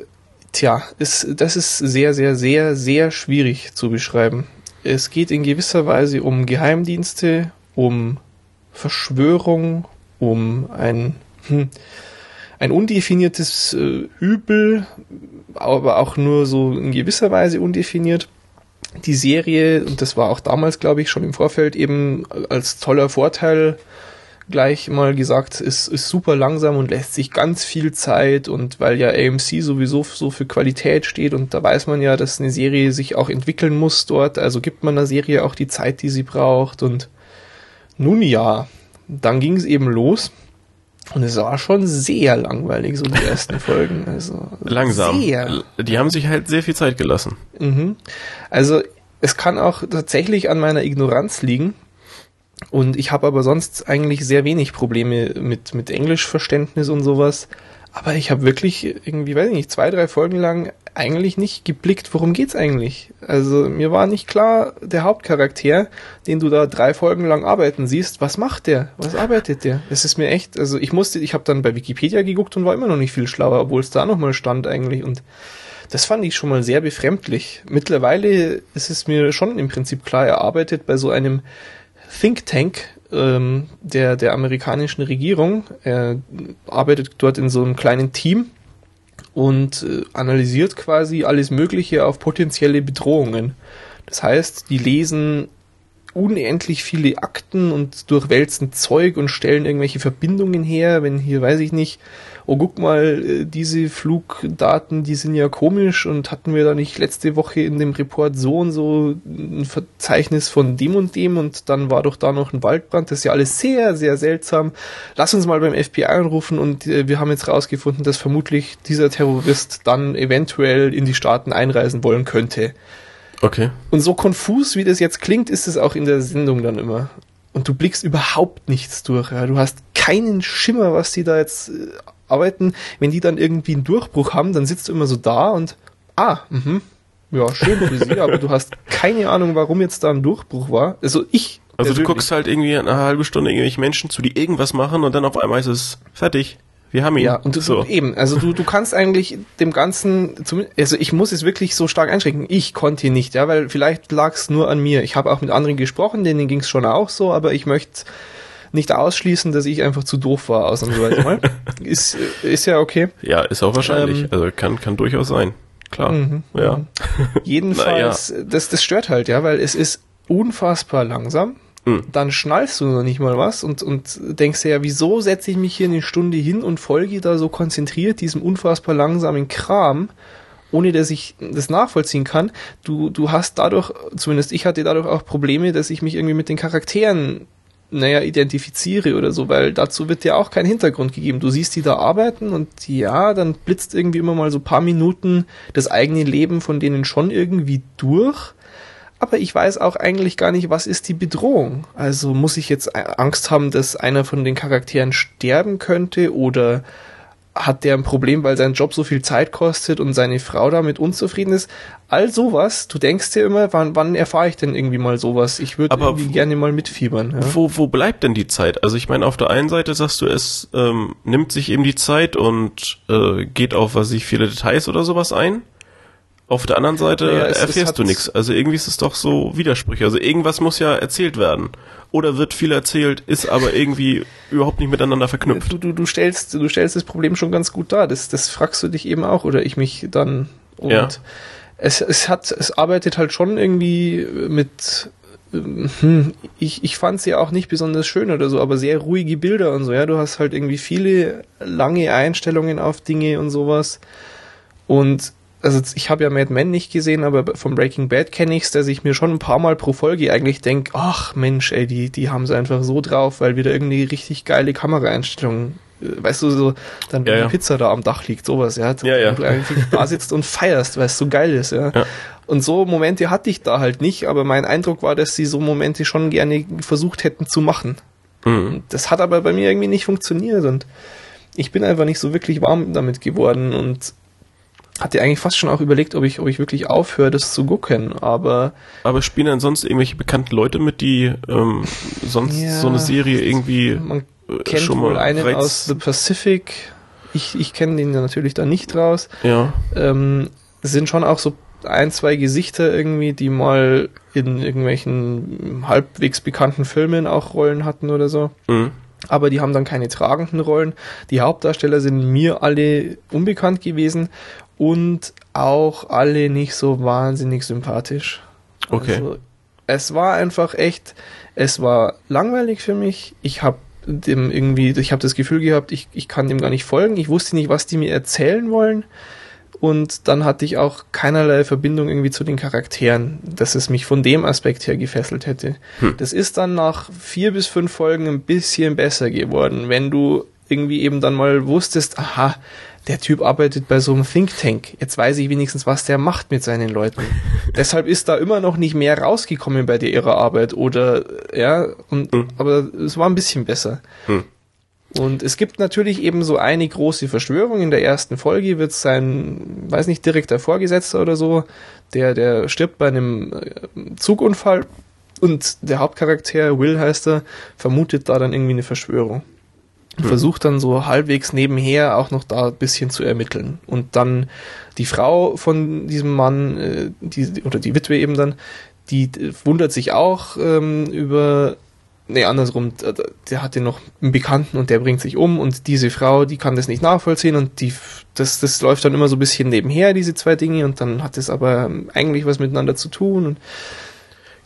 Tja, ist, das ist sehr, sehr, sehr, sehr schwierig zu beschreiben. Es geht in gewisser Weise um Geheimdienste, um Verschwörung, um ein, hm, ein undefiniertes äh, Übel, aber auch nur so in gewisser Weise undefiniert. Die Serie, und das war auch damals, glaube ich, schon im Vorfeld eben als toller Vorteil gleich mal gesagt, ist, ist super langsam und lässt sich ganz viel Zeit und weil ja AMC sowieso so für Qualität steht und da weiß man ja, dass eine Serie sich auch entwickeln muss dort, also gibt man der Serie auch die Zeit, die sie braucht und nun ja, dann ging es eben los und es war schon sehr langweilig, so die ersten Folgen. Also Langsam. Sehr. Die haben sich halt sehr viel Zeit gelassen. Mhm. Also es kann auch tatsächlich an meiner Ignoranz liegen, und ich habe aber sonst eigentlich sehr wenig Probleme mit, mit Englischverständnis und sowas. Aber ich habe wirklich irgendwie, weiß ich nicht, zwei, drei Folgen lang eigentlich nicht geblickt, worum geht's eigentlich. Also mir war nicht klar, der Hauptcharakter, den du da drei Folgen lang arbeiten siehst, was macht der? Was arbeitet der? Es ist mir echt, also ich musste, ich habe dann bei Wikipedia geguckt und war immer noch nicht viel schlauer, obwohl es da nochmal stand eigentlich. Und das fand ich schon mal sehr befremdlich. Mittlerweile ist es mir schon im Prinzip klar erarbeitet bei so einem Think Tank ähm, der, der amerikanischen Regierung. Er arbeitet dort in so einem kleinen Team und äh, analysiert quasi alles Mögliche auf potenzielle Bedrohungen. Das heißt, die lesen unendlich viele Akten und durchwälzen Zeug und stellen irgendwelche Verbindungen her, wenn hier, weiß ich nicht, oh guck mal, äh, diese Flugdaten, die sind ja komisch und hatten wir da nicht letzte Woche in dem Report so und so ein Verzeichnis von dem und dem und dann war doch da noch ein Waldbrand, das ist ja alles sehr, sehr seltsam. Lass uns mal beim FBI anrufen und äh, wir haben jetzt rausgefunden, dass vermutlich dieser Terrorist dann eventuell in die Staaten einreisen wollen könnte. Okay. Und so konfus, wie das jetzt klingt, ist es auch in der Sendung dann immer. Und du blickst überhaupt nichts durch. Ja. Du hast keinen Schimmer, was die da jetzt äh, arbeiten, wenn die dann irgendwie einen Durchbruch haben, dann sitzt du immer so da und, ah, mhm, ja, schön für sie, aber du hast keine Ahnung, warum jetzt da ein Durchbruch war. Also ich. Also du guckst halt irgendwie eine halbe Stunde irgendwelche Menschen zu, die irgendwas machen und dann auf einmal ist es fertig. Wir haben ihn. Ja, und so. eben, also du, du kannst eigentlich dem Ganzen, also ich muss es wirklich so stark einschränken. Ich konnte ihn nicht, ja, weil vielleicht lag es nur an mir. Ich habe auch mit anderen gesprochen, denen ging es schon auch so, aber ich möchte nicht ausschließen, dass ich einfach zu doof war, ausnahmsweise mal. ist, ist ja okay. Ja, ist auch wahrscheinlich. Ähm, also kann, kann durchaus sein. Klar. Mhm, ja. Mhm. Jedenfalls, naja. das, das stört halt, ja, weil es ist unfassbar langsam. Mhm. Dann schnallst du noch nicht mal was und, und denkst dir ja, wieso setze ich mich hier eine Stunde hin und folge da so konzentriert diesem unfassbar langsamen Kram, ohne dass ich das nachvollziehen kann. Du, du hast dadurch, zumindest ich hatte dadurch auch Probleme, dass ich mich irgendwie mit den Charakteren naja, identifiziere oder so, weil dazu wird ja auch kein Hintergrund gegeben. Du siehst die da arbeiten und ja, dann blitzt irgendwie immer mal so paar Minuten das eigene Leben von denen schon irgendwie durch. Aber ich weiß auch eigentlich gar nicht, was ist die Bedrohung. Also muss ich jetzt Angst haben, dass einer von den Charakteren sterben könnte oder hat der ein Problem, weil sein Job so viel Zeit kostet und seine Frau damit unzufrieden ist. All sowas, du denkst dir immer, wann, wann erfahre ich denn irgendwie mal sowas? Ich würde irgendwie gerne mal mitfiebern. Ja. Wo, wo bleibt denn die Zeit? Also ich meine, auf der einen Seite sagst du, es ähm, nimmt sich eben die Zeit und äh, geht auf, was ich, viele Details oder sowas ein. Auf der anderen Seite ja, es, erfährst es du nichts. Also irgendwie ist es doch so Widersprüche. Also irgendwas muss ja erzählt werden oder wird viel erzählt, ist aber irgendwie überhaupt nicht miteinander verknüpft. Du, du, du, stellst, du stellst das Problem schon ganz gut dar. Das, das fragst du dich eben auch oder ich mich dann. Und ja. es, es hat, es arbeitet halt schon irgendwie mit hm, ich, ich fand sie ja auch nicht besonders schön oder so, aber sehr ruhige Bilder und so, ja. Du hast halt irgendwie viele lange Einstellungen auf Dinge und sowas. Und also ich habe ja Mad Men nicht gesehen, aber von Breaking Bad kenne ich's, dass ich mir schon ein paar Mal pro Folge eigentlich denke, ach Mensch, ey, die, die haben sie einfach so drauf, weil wieder irgendwie richtig geile Kameraeinstellungen, äh, weißt du, so, dann ja, die ja. Pizza da am Dach liegt, sowas, ja, ja, ja. da sitzt und feierst, weil es so geil ist, ja. ja. Und so Momente hatte ich da halt nicht, aber mein Eindruck war, dass sie so Momente schon gerne versucht hätten zu machen. Mhm. Das hat aber bei mir irgendwie nicht funktioniert und ich bin einfach nicht so wirklich warm damit geworden und hatte eigentlich fast schon auch überlegt, ob ich, ob ich wirklich aufhöre, das zu gucken, aber. Aber spielen dann sonst irgendwelche bekannten Leute mit, die ähm, sonst ja, so eine Serie irgendwie man äh, kennt schon wohl mal einen reizt. aus The Pacific. Ich, ich kenne den natürlich da nicht raus. Ja. Ähm, es sind schon auch so ein, zwei Gesichter irgendwie, die mal in irgendwelchen halbwegs bekannten Filmen auch Rollen hatten oder so. Mhm aber die haben dann keine tragenden Rollen. Die Hauptdarsteller sind mir alle unbekannt gewesen und auch alle nicht so wahnsinnig sympathisch. Okay. Also, es war einfach echt, es war langweilig für mich. Ich habe dem irgendwie, ich habe das Gefühl gehabt, ich, ich kann dem gar nicht folgen. Ich wusste nicht, was die mir erzählen wollen. Und dann hatte ich auch keinerlei Verbindung irgendwie zu den Charakteren, dass es mich von dem Aspekt her gefesselt hätte. Hm. Das ist dann nach vier bis fünf Folgen ein bisschen besser geworden, wenn du irgendwie eben dann mal wusstest, aha, der Typ arbeitet bei so einem Think Tank. Jetzt weiß ich wenigstens, was der macht mit seinen Leuten. Deshalb ist da immer noch nicht mehr rausgekommen bei der ihrer Arbeit oder ja, und, hm. aber es war ein bisschen besser. Hm. Und es gibt natürlich eben so eine große Verschwörung. In der ersten Folge wird sein, weiß nicht, direkter Vorgesetzter oder so, der, der stirbt bei einem äh, Zugunfall und der Hauptcharakter, Will heißt er, vermutet da dann irgendwie eine Verschwörung und hm. versucht dann so halbwegs nebenher auch noch da ein bisschen zu ermitteln. Und dann die Frau von diesem Mann, äh, die, oder die Witwe eben dann, die wundert sich auch ähm, über, nee, andersrum, der hat den noch einen Bekannten und der bringt sich um und diese Frau, die kann das nicht nachvollziehen und die, das, das läuft dann immer so ein bisschen nebenher, diese zwei Dinge, und dann hat es aber eigentlich was miteinander zu tun und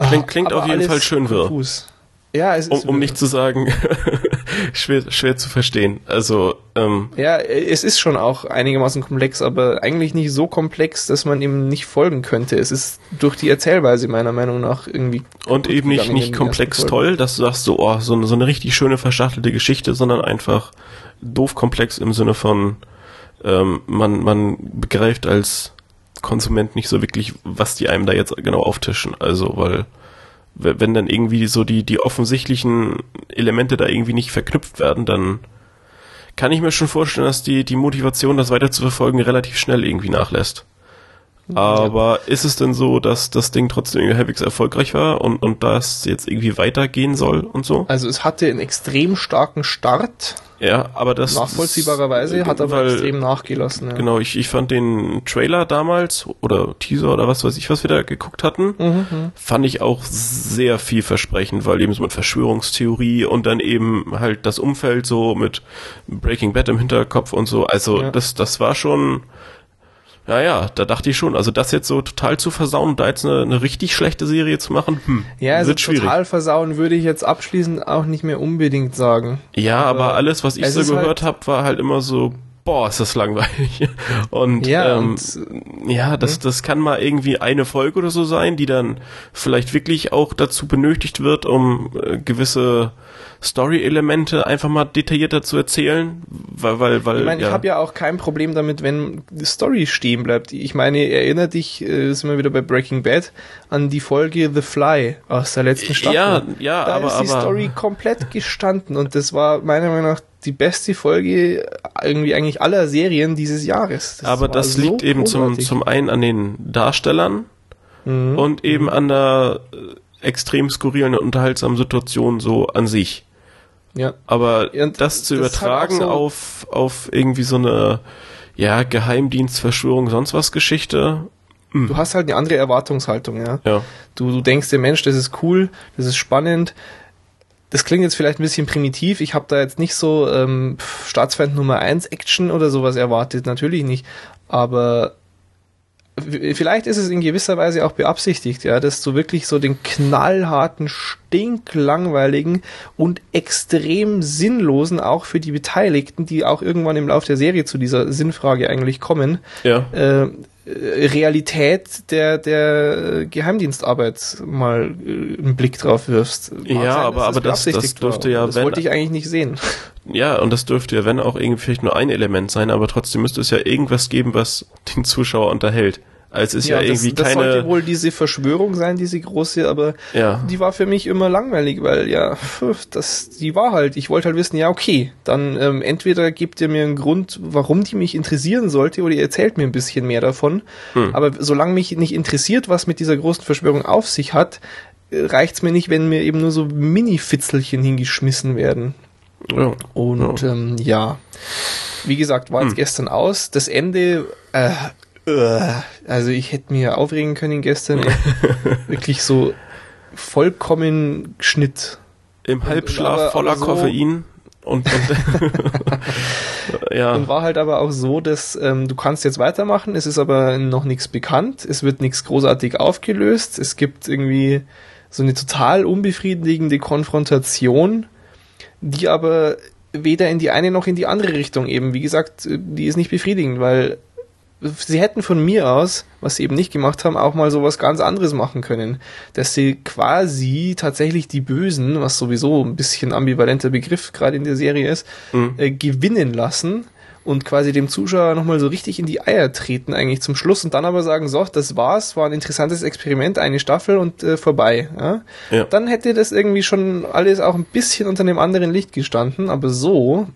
Klingt, klingt auf jeden Fall schön wirr. Ja, es ist um, um nicht zu sagen, schwer, schwer zu verstehen. Also ähm, ja, es ist schon auch einigermaßen komplex, aber eigentlich nicht so komplex, dass man ihm nicht folgen könnte. Es ist durch die Erzählweise meiner Meinung nach irgendwie und eben nicht nicht komplex toll, dass du sagst so, oh, so eine, so eine richtig schöne verschachtelte Geschichte, sondern einfach doof komplex im Sinne von ähm, man man begreift als Konsument nicht so wirklich, was die einem da jetzt genau auftischen. Also weil wenn dann irgendwie so die, die offensichtlichen Elemente da irgendwie nicht verknüpft werden, dann kann ich mir schon vorstellen, dass die, die Motivation, das weiter zu verfolgen, relativ schnell irgendwie nachlässt. Aber ja. ist es denn so, dass das Ding trotzdem irgendwie halbwegs erfolgreich war und, und das jetzt irgendwie weitergehen soll und so? Also es hatte einen extrem starken Start. Ja, aber das. Nachvollziehbarerweise hat aber weil, extrem nachgelassen. Ja. Genau, ich, ich fand den Trailer damals oder Teaser oder was weiß ich, was wir da geguckt hatten, mhm, mhm. fand ich auch sehr vielversprechend, weil eben so mit Verschwörungstheorie und dann eben halt das Umfeld so mit Breaking Bad im Hinterkopf und so. Also ja. das, das war schon ja, ja, da dachte ich schon, also das jetzt so total zu versauen und da jetzt eine, eine richtig schlechte Serie zu machen, hm, ja, also wird schwierig. total versauen würde ich jetzt abschließend auch nicht mehr unbedingt sagen. Ja, aber, aber alles, was ich so gehört halt habe, war halt immer so, boah, ist das langweilig. Und ja, ähm, und, ja das, hm? das kann mal irgendwie eine Folge oder so sein, die dann vielleicht wirklich auch dazu benötigt wird, um äh, gewisse Story-Elemente einfach mal detaillierter zu erzählen, weil, weil, weil ich meine, ja. ich habe ja auch kein Problem damit, wenn die Story stehen bleibt. Ich meine, erinnere dich, äh, sind wir wieder bei Breaking Bad, an die Folge The Fly aus der letzten Staffel. Ja, ja, da aber ist die aber, Story komplett gestanden und das war meiner Meinung nach die beste Folge irgendwie eigentlich aller Serien dieses Jahres. Das aber das so liegt eben zum, zum einen an den Darstellern mhm. und eben mhm. an der äh, extrem skurrilen und unterhaltsamen Situation so an sich. Ja. Aber und das zu das übertragen so auf, auf irgendwie so eine, ja, Geheimdienstverschwörung, sonst was Geschichte. Hm. Du hast halt eine andere Erwartungshaltung, ja. ja. Du, du denkst dir, Mensch, das ist cool, das ist spannend. Das klingt jetzt vielleicht ein bisschen primitiv. Ich habe da jetzt nicht so ähm, Staatsfeind Nummer 1 Action oder sowas erwartet, natürlich nicht. Aber vielleicht ist es in gewisser Weise auch beabsichtigt, ja, dass du wirklich so den knallharten, stinklangweiligen und extrem sinnlosen, auch für die Beteiligten, die auch irgendwann im Laufe der Serie zu dieser Sinnfrage eigentlich kommen, ja. äh, Realität der, der Geheimdienstarbeit mal äh, einen Blick drauf wirfst. Mag ja, sein, aber, aber das, das dürfte ja, das wenn, wollte ich eigentlich nicht sehen. Ja, und das dürfte ja, wenn auch irgendwie vielleicht nur ein Element sein, aber trotzdem müsste es ja irgendwas geben, was den Zuschauer unterhält. Als ist ja, ja irgendwie das, keine. Das sollte wohl diese Verschwörung sein, diese große, aber ja. die war für mich immer langweilig, weil ja, das, die war halt. Ich wollte halt wissen, ja okay, dann ähm, entweder gebt ihr mir einen Grund, warum die mich interessieren sollte, oder ihr erzählt mir ein bisschen mehr davon. Hm. Aber solange mich nicht interessiert, was mit dieser großen Verschwörung auf sich hat, äh, reicht's mir nicht, wenn mir eben nur so Mini-Fitzelchen hingeschmissen werden. Ja. Und ja. Ähm, ja. Wie gesagt, war jetzt hm. gestern aus. Das Ende äh, also ich hätte mir aufregen können gestern. Wirklich so vollkommen Schnitt. Im Halbschlaf aber, voller aber so Koffein. Und, und ja. Und war halt aber auch so, dass ähm, du kannst jetzt weitermachen, es ist aber noch nichts bekannt, es wird nichts großartig aufgelöst, es gibt irgendwie so eine total unbefriedigende Konfrontation, die aber weder in die eine noch in die andere Richtung eben, wie gesagt, die ist nicht befriedigend, weil sie hätten von mir aus, was sie eben nicht gemacht haben, auch mal sowas ganz anderes machen können. Dass sie quasi tatsächlich die Bösen, was sowieso ein bisschen ambivalenter Begriff gerade in der Serie ist, mhm. äh, gewinnen lassen und quasi dem Zuschauer nochmal so richtig in die Eier treten eigentlich zum Schluss und dann aber sagen, so, das war's, war ein interessantes Experiment, eine Staffel und äh, vorbei. Ja? Ja. Dann hätte das irgendwie schon alles auch ein bisschen unter einem anderen Licht gestanden, aber so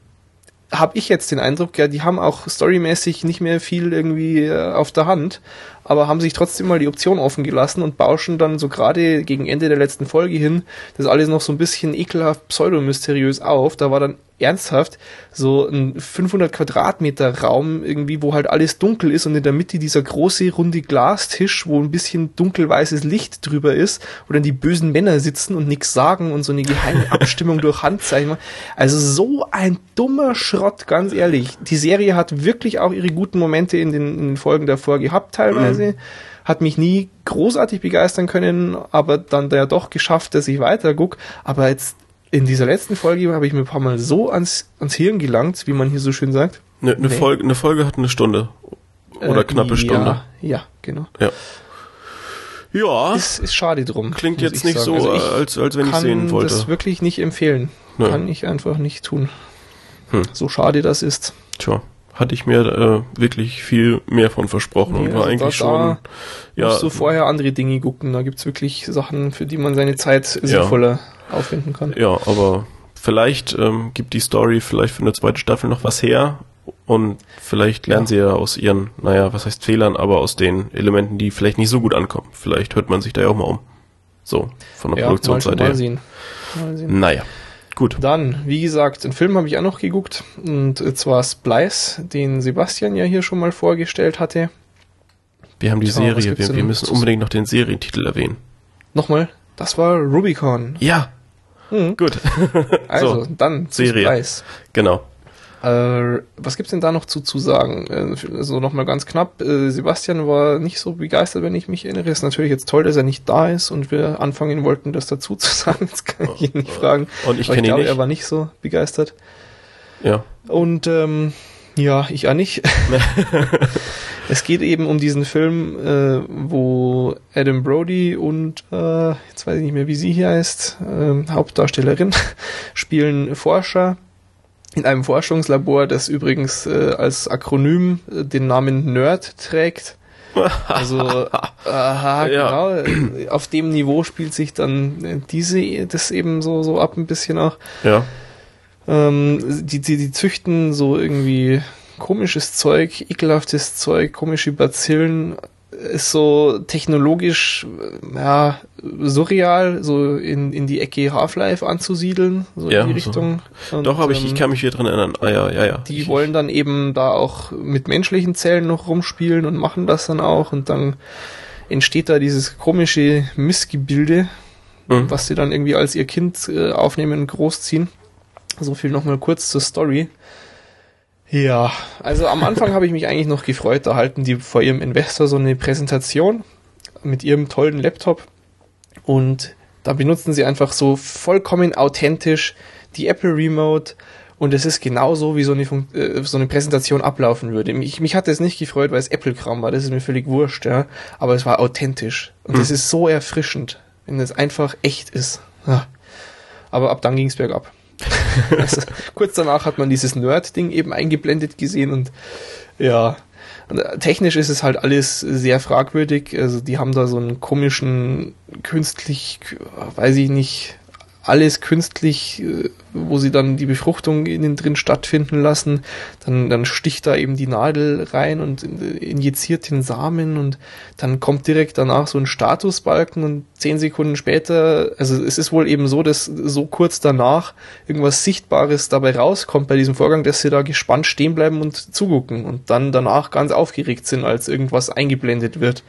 habe ich jetzt den Eindruck, ja, die haben auch storymäßig nicht mehr viel irgendwie äh, auf der Hand, aber haben sich trotzdem mal die Option offen gelassen und bauschen dann so gerade gegen Ende der letzten Folge hin das alles noch so ein bisschen ekelhaft pseudomysteriös auf. Da war dann ernsthaft so ein 500 Quadratmeter Raum irgendwie, wo halt alles dunkel ist und in der Mitte dieser große runde Glastisch, wo ein bisschen dunkelweißes Licht drüber ist, wo dann die bösen Männer sitzen und nichts sagen und so eine geheime Abstimmung durch Handzeichen. Also so ein dummer Schrott, ganz ehrlich. Die Serie hat wirklich auch ihre guten Momente in den, in den Folgen davor gehabt teilweise. Mhm hat mich nie großartig begeistern können, aber dann ja doch geschafft, dass ich weiter guck. Aber jetzt in dieser letzten Folge habe ich mir ein paar Mal so ans, ans Hirn gelangt, wie man hier so schön sagt. Eine ne nee. Folge, eine Folge hat eine Stunde. Oder äh, knappe Stunde. Ja, ja, genau. Ja. Ja. Ist, ist schade drum. Klingt jetzt nicht sagen. so, also als, als wenn ich sehen wollte. Kann das wirklich nicht empfehlen. Nee. Kann ich einfach nicht tun. Hm. So schade das ist. Tja, hatte ich mir äh, wirklich viel mehr von versprochen und war also eigentlich schon. Ja. Musst du vorher andere Dinge gucken. Da gibt's wirklich Sachen, für die man seine Zeit sinnvoller ja. aufwenden kann. Ja, aber vielleicht ähm, gibt die Story vielleicht für eine zweite Staffel noch was her und vielleicht lernen ja. sie ja aus ihren, naja, was heißt Fehlern, aber aus den Elementen, die vielleicht nicht so gut ankommen. Vielleicht hört man sich da ja auch mal um. So, von der ja, Produktionsseite her. Mal sehen. Mal sehen. Naja. Gut. Dann, wie gesagt, einen Film habe ich auch noch geguckt. Und zwar Splice, den Sebastian ja hier schon mal vorgestellt hatte. Wir haben die Tja, Serie, wir, wir müssen unbedingt noch den Serientitel erwähnen. Nochmal, das war Rubicon. Ja. Hm. Gut. also, so, dann Serie. Splice. Genau. Äh, was gibt's denn da noch zu, zu sagen? Äh, so also nochmal ganz knapp. Äh, Sebastian war nicht so begeistert, wenn ich mich erinnere. Ist natürlich jetzt toll, dass er nicht da ist und wir anfangen wollten, das dazu zu sagen. Jetzt kann ich ihn nicht fragen. Und ich kenne ihn glaube, nicht. er war nicht so begeistert. Ja. Und ähm, ja, ich auch nicht. es geht eben um diesen Film, äh, wo Adam Brody und äh, jetzt weiß ich nicht mehr, wie sie hier heißt, äh, Hauptdarstellerin, spielen Forscher in einem Forschungslabor, das übrigens äh, als Akronym äh, den Namen Nerd trägt. Also, aha, ja. genau. Auf dem Niveau spielt sich dann äh, diese, das eben so, so ab ein bisschen auch. Ja. Ähm, die, die, die züchten so irgendwie komisches Zeug, ekelhaftes Zeug, komische Bazillen, ist so technologisch ja surreal, so in, in die Ecke Half-Life anzusiedeln, so ja, in die Richtung. So. Und, Doch, aber ich, ich ähm, kann mich hier dran erinnern. Ah ja, ja, ja. Die ich, wollen dann eben da auch mit menschlichen Zellen noch rumspielen und machen das dann auch und dann entsteht da dieses komische Missgebilde, mhm. was sie dann irgendwie als ihr Kind äh, aufnehmen und großziehen. So viel nochmal kurz zur Story. Ja, also am Anfang habe ich mich eigentlich noch gefreut, da halten die vor ihrem Investor so eine Präsentation mit ihrem tollen Laptop und da benutzen sie einfach so vollkommen authentisch die Apple Remote und es ist genauso, wie so eine, Fun äh, so eine Präsentation ablaufen würde. Mich, mich hat es nicht gefreut, weil es Apple-Kram war, das ist mir völlig wurscht, ja, aber es war authentisch und es hm. ist so erfrischend, wenn es einfach echt ist. Ja. Aber ab dann ging es bergab also, kurz danach hat man dieses Nerd-Ding eben eingeblendet gesehen und ja, äh, technisch ist es halt alles sehr fragwürdig. Also die haben da so einen komischen, künstlich, weiß ich nicht, alles künstlich, äh, wo sie dann die Befruchtung innen drin stattfinden lassen. Dann, dann sticht da eben die Nadel rein und injiziert den Samen und dann kommt direkt danach so ein Statusbalken und zehn Sekunden später, also es ist wohl eben so, dass so kurz danach irgendwas Sichtbares dabei rauskommt bei diesem Vorgang, dass sie da gespannt stehen bleiben und zugucken und dann danach ganz aufgeregt sind, als irgendwas eingeblendet wird.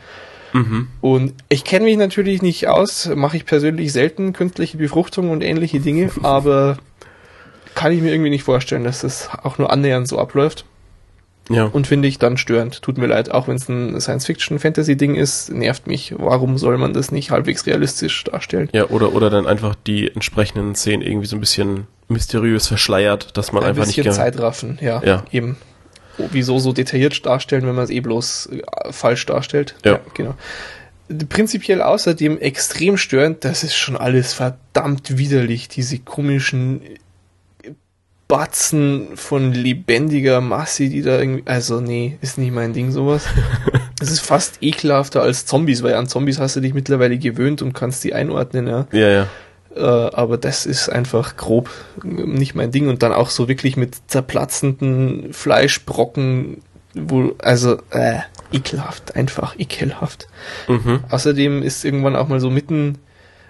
Mhm. Und ich kenne mich natürlich nicht aus, mache ich persönlich selten künstliche Befruchtung und ähnliche Dinge, aber kann ich mir irgendwie nicht vorstellen, dass das auch nur annähernd so abläuft. Ja. Und finde ich dann störend. Tut mir leid, auch wenn es ein Science-Fiction-Fantasy-Ding ist, nervt mich. Warum soll man das nicht halbwegs realistisch darstellen? Ja, oder, oder dann einfach die entsprechenden Szenen irgendwie so ein bisschen mysteriös verschleiert, dass man ein einfach nicht... Ein bisschen Zeitraffen, ja, ja, eben wieso so detailliert darstellen, wenn man es eh bloß äh, falsch darstellt. Ja. ja. genau. Prinzipiell außerdem extrem störend, das ist schon alles verdammt widerlich, diese komischen Batzen von lebendiger Masse, die da irgendwie, also nee, ist nicht mein Ding sowas. Es ist fast ekelhafter als Zombies, weil an Zombies hast du dich mittlerweile gewöhnt und kannst die einordnen, ja. Ja, ja. Äh, aber das ist einfach grob nicht mein Ding und dann auch so wirklich mit zerplatzenden Fleischbrocken, wo, also, äh, ekelhaft, einfach ekelhaft. Mhm. Außerdem ist irgendwann auch mal so mitten,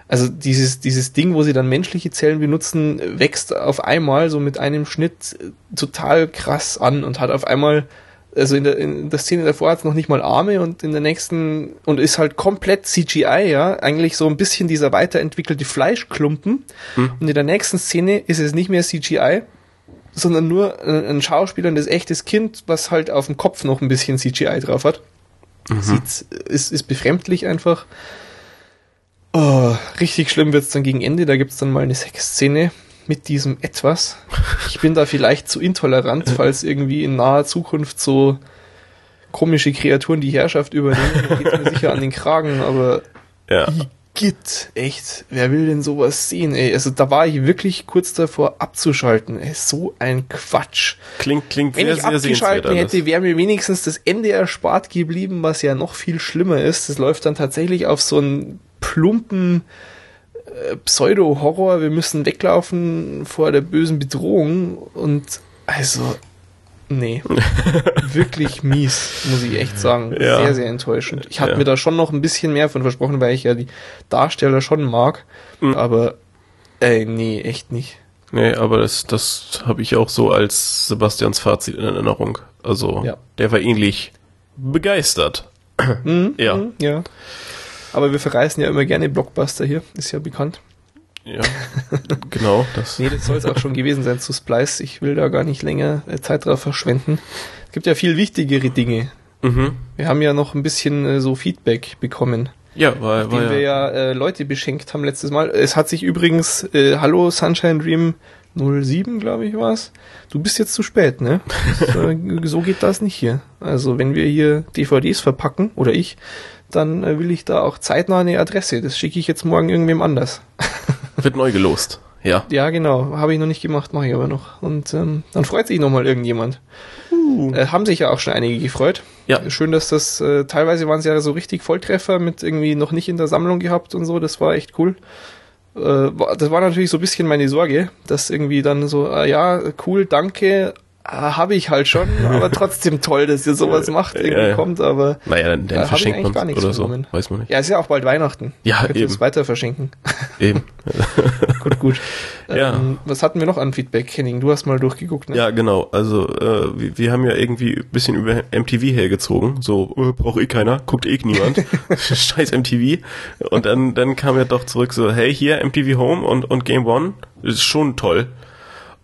also dieses, dieses Ding, wo sie dann menschliche Zellen benutzen, wächst auf einmal so mit einem Schnitt total krass an und hat auf einmal also in der, in der Szene davor hat es noch nicht mal Arme und in der nächsten und ist halt komplett CGI, ja, eigentlich so ein bisschen dieser weiterentwickelte Fleischklumpen. Hm. Und in der nächsten Szene ist es nicht mehr CGI, sondern nur ein Schauspieler, das echtes Kind, was halt auf dem Kopf noch ein bisschen CGI drauf hat. Mhm. Sieht, ist, ist befremdlich einfach. Oh, richtig schlimm wird's dann gegen Ende. Da gibt's dann mal eine Sexszene mit diesem etwas. Ich bin da vielleicht zu intolerant, falls irgendwie in naher Zukunft so komische Kreaturen die Herrschaft übernehmen, dann geht's mir sicher an den Kragen, aber ja. Git, echt, wer will denn sowas sehen, ey? Also da war ich wirklich kurz davor abzuschalten, ey, so ein Quatsch. Klingt, klingt Wenn sehr, ich sehr abgeschalten hätte, wäre mir wenigstens das Ende erspart geblieben, was ja noch viel schlimmer ist. Das läuft dann tatsächlich auf so einen plumpen Pseudo-Horror, wir müssen weglaufen vor der bösen Bedrohung und also Nee. Wirklich mies, muss ich echt sagen. Ja. Sehr, sehr enttäuschend. Ich hatte ja. mir da schon noch ein bisschen mehr von versprochen, weil ich ja die Darsteller schon mag. Mhm. Aber, ey, nee, echt nicht. Nee, aber das, das habe ich auch so als Sebastians Fazit in Erinnerung. Also, ja. der war ähnlich begeistert. Mhm, ja. Mhm, ja. Aber wir verreißen ja immer gerne Blockbuster hier, ist ja bekannt. Ja, genau. Das. nee, das soll es auch schon gewesen sein zu Splice. Ich will da gar nicht länger äh, Zeit drauf verschwenden. Es gibt ja viel wichtigere Dinge. Mhm. Wir haben ja noch ein bisschen äh, so Feedback bekommen. Ja, war ja. wir ja äh, Leute beschenkt haben letztes Mal. Es hat sich übrigens, äh, hallo Sunshine Dream 07, glaube ich, war's. Du bist jetzt zu spät, ne? So geht das nicht hier. Also wenn wir hier DVDs verpacken, oder ich, dann äh, will ich da auch zeitnah eine Adresse. Das schicke ich jetzt morgen irgendwem anders. Wird neu gelost. Ja. Ja, genau. Habe ich noch nicht gemacht, mache ich aber noch. Und ähm, dann freut sich nochmal irgendjemand. Uh. Äh, haben sich ja auch schon einige gefreut. Ja. Schön, dass das, äh, teilweise waren es ja so richtig Volltreffer mit irgendwie noch nicht in der Sammlung gehabt und so. Das war echt cool. Äh, das war natürlich so ein bisschen meine Sorge, dass irgendwie dann so, äh, ja, cool, danke, habe ich halt schon, aber trotzdem toll, dass ihr sowas macht, irgendwie ja, ja. kommt, aber naja, dann, dann verschenkt man gar nichts oder so, genommen. weiß man nicht. Ja, ist ja auch bald Weihnachten. Ja, Könnt eben. es weiter verschenken. Eben. gut, gut. Ja. Ähm, was hatten wir noch an Feedback, Henning? Du hast mal durchgeguckt, ne? Ja, genau. Also, äh, wir, wir haben ja irgendwie ein bisschen über MTV hergezogen. So, äh, braucht eh keiner, guckt eh niemand. Scheiß MTV. Und dann, dann kam ja doch zurück so, hey, hier MTV Home und, und Game One. ist schon toll.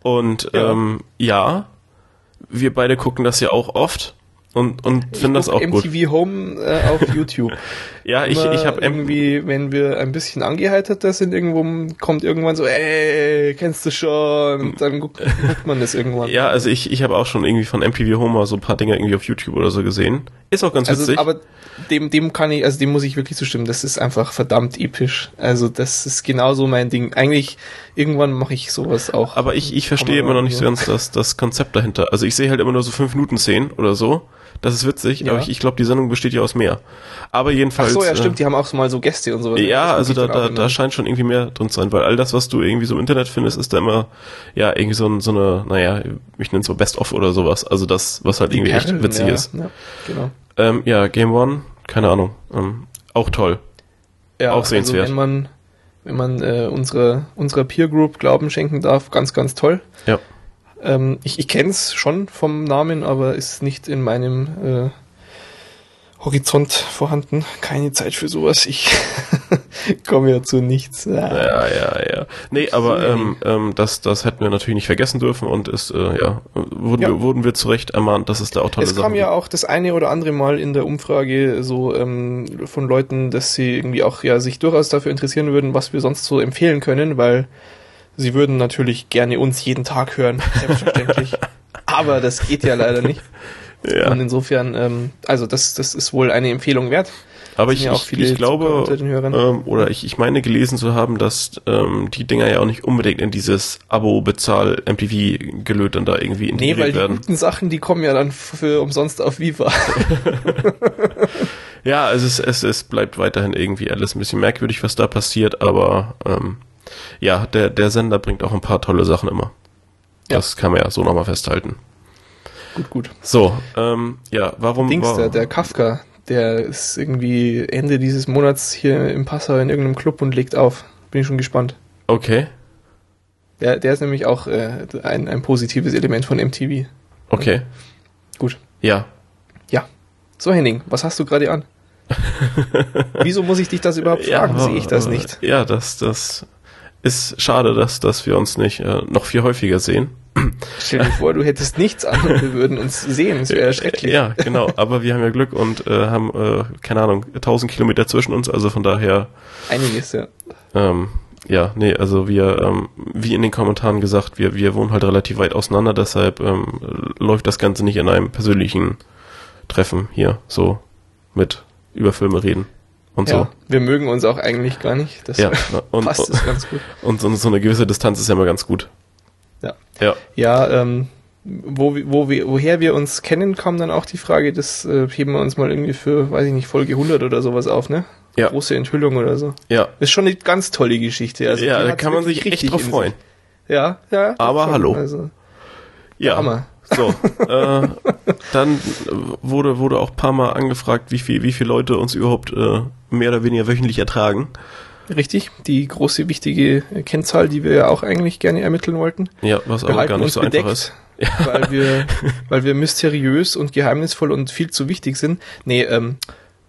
Und ja. ähm, ja, wir beide gucken das ja auch oft und, und finden das auch MTV gut. MTV Home äh, auf YouTube. ja, ich, ich habe irgendwie, wenn wir ein bisschen angeheiterter sind, irgendwo kommt irgendwann so, ey, kennst du schon? Und dann guckt, guckt man das irgendwann. Ja, also ich, ich habe auch schon irgendwie von MTV Home mal so ein paar Dinge irgendwie auf YouTube oder so gesehen. Ist auch ganz also, witzig. Aber dem, dem kann ich, also dem muss ich wirklich zustimmen. Das ist einfach verdammt episch. Also das ist genauso mein Ding. Eigentlich irgendwann mache ich sowas auch. Aber ich, ich verstehe immer noch nicht so ganz das, das Konzept dahinter. Also ich sehe halt immer nur so fünf Minuten Szenen oder so. Das ist witzig, ja. aber ich, ich glaube, die Sendung besteht ja aus mehr. Aber jedenfalls. Ach so, ja, stimmt, äh, die haben auch mal so Gäste und so. Ja, also da, da, da scheint schon irgendwie mehr drin zu sein, weil all das, was du irgendwie so im Internet findest, ist da immer, ja, irgendwie so, so eine, naja, ich nenne es so Best-of oder sowas. Also das, was halt irgendwie echt witzig ja, ist. Ja, genau. Ähm, ja, Game One, keine Ahnung. Ähm, auch toll. Ja, auch sehenswert. Also wenn man, wenn man äh, unsere, unserer Peer Group Glauben schenken darf, ganz, ganz toll. Ja. Ähm, ich ich kenne es schon vom Namen, aber ist nicht in meinem äh, Horizont vorhanden. Keine Zeit für sowas. Ich komme ja zu nichts. Ja, ja, ja. ja. Nee, aber ähm, ähm, das, das hätten wir natürlich nicht vergessen dürfen und ist, äh, ja, wurden, ja. Wir, wurden wir zu Recht ermahnt, dass es da auch tolle Sachen Es kam ja auch das eine oder andere Mal in der Umfrage so ähm, von Leuten, dass sie irgendwie auch ja sich durchaus dafür interessieren würden, was wir sonst so empfehlen können, weil Sie würden natürlich gerne uns jeden Tag hören, selbstverständlich. Aber das geht ja leider nicht. Ja. Und insofern, ähm, also das, das ist wohl eine Empfehlung wert. Aber ich, ja ich, ich glaube, ähm, oder ich, ich meine gelesen zu haben, dass ähm, die Dinger ja auch nicht unbedingt in dieses Abo-Bezahl-MTV-Gelöt dann da irgendwie integriert werden. Nee, weil werden. die guten Sachen, die kommen ja dann für umsonst auf Viva. ja, es, es, es bleibt weiterhin irgendwie alles ein bisschen merkwürdig, was da passiert, aber ähm, ja, der, der Sender bringt auch ein paar tolle Sachen immer. Ja. Das kann man ja so nochmal festhalten. Gut, gut. So, ähm, ja, warum Dings, war, der, der Kafka, der ist irgendwie Ende dieses Monats hier im Passau in irgendeinem Club und legt auf. Bin ich schon gespannt. Okay. Der, der ist nämlich auch äh, ein, ein positives Element von MTV. Okay. Gut. Ja. Ja. So, Henning, was hast du gerade an? Wieso muss ich dich das überhaupt fragen? Ja, Sehe ich das nicht? Ja, das, das ist schade, dass, dass wir uns nicht äh, noch viel häufiger sehen. Stell dir vor, du hättest nichts an und wir würden uns sehen. Das wäre schrecklich. Ja, genau. Aber wir haben ja Glück und äh, haben, äh, keine Ahnung, 1000 Kilometer zwischen uns. Also von daher. Einiges, ja. Ähm, ja, nee, also wir, ähm, wie in den Kommentaren gesagt, wir, wir wohnen halt relativ weit auseinander, deshalb ähm, läuft das Ganze nicht in einem persönlichen Treffen hier, so mit über Filme reden und ja, so. Wir mögen uns auch eigentlich gar nicht. Das ja, und, passt es ganz gut. Und so, so, eine gewisse Distanz ist ja immer ganz gut. Ja. Ja, ja ähm, wo, wo wir, woher wir uns kennen, kam dann auch die Frage, das äh, heben wir uns mal irgendwie für, weiß ich nicht, Folge 100 oder sowas auf, ne? Ja. Große Enthüllung oder so. Ja. ist schon eine ganz tolle Geschichte. Also ja, da kann man sich richtig drauf freuen. Ja, ja. Aber schon, hallo. Also, ja. Hammer. So, äh, dann wurde, wurde auch paar Mal angefragt, wie viel, wie viele Leute uns überhaupt äh, mehr oder weniger wöchentlich ertragen. Richtig, die große wichtige Kennzahl, die wir ja auch eigentlich gerne ermitteln wollten. Ja, was aber gar nicht so bedeckt, einfach ist. Ja. Weil wir, weil wir mysteriös und geheimnisvoll und viel zu wichtig sind. Nee, ähm,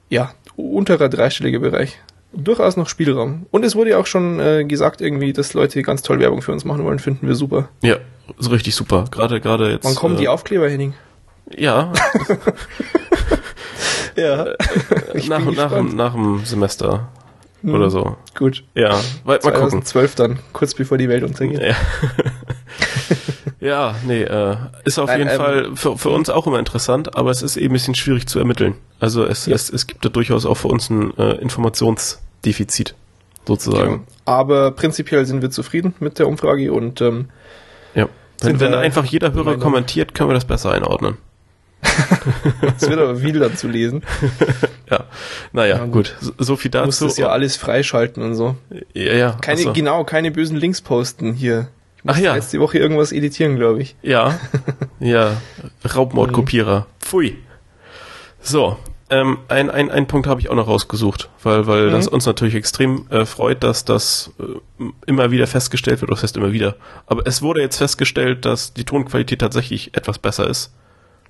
ja, unterer dreistelliger Bereich. Durchaus noch Spielraum. Und es wurde ja auch schon äh, gesagt irgendwie, dass Leute ganz toll Werbung für uns machen wollen, finden wir super. Ja, so richtig super. Gerade, gerade jetzt. Wann kommen äh, die Aufkleber, Henning? Ja. ja. Äh, nach, nach, nach dem Semester hm, oder so. Gut. Ja, mal, mal gucken. 2012 dann, kurz bevor die Welt untergeht. Ja. ja, nee, äh, ist auf Nein, jeden ähm, Fall für, für uns auch immer interessant, aber es ist eben ein bisschen schwierig zu ermitteln. Also es, ja. es, es gibt da durchaus auch für uns ein äh, Informationsdefizit, sozusagen. Genau. Aber prinzipiell sind wir zufrieden mit der Umfrage und ähm, ja. Wenn, wenn einfach jeder Hörer kommentiert, können wir das besser einordnen. Es wird aber viel dann zu lesen. ja, naja, ja, gut. So, so viel dazu. Du musst das ja alles freischalten und so. Ja, ja. Keine, also. Genau, keine bösen Links posten hier. Ich muss Ach ja. Letzte Woche irgendwas editieren, glaube ich. Ja. ja. Raubmordkopierer. Pfui. So. Ähm, ein, ein, ein Punkt habe ich auch noch rausgesucht, weil, weil mhm. das uns natürlich extrem äh, freut, dass das äh, immer wieder festgestellt wird, das heißt immer wieder. Aber es wurde jetzt festgestellt, dass die Tonqualität tatsächlich etwas besser ist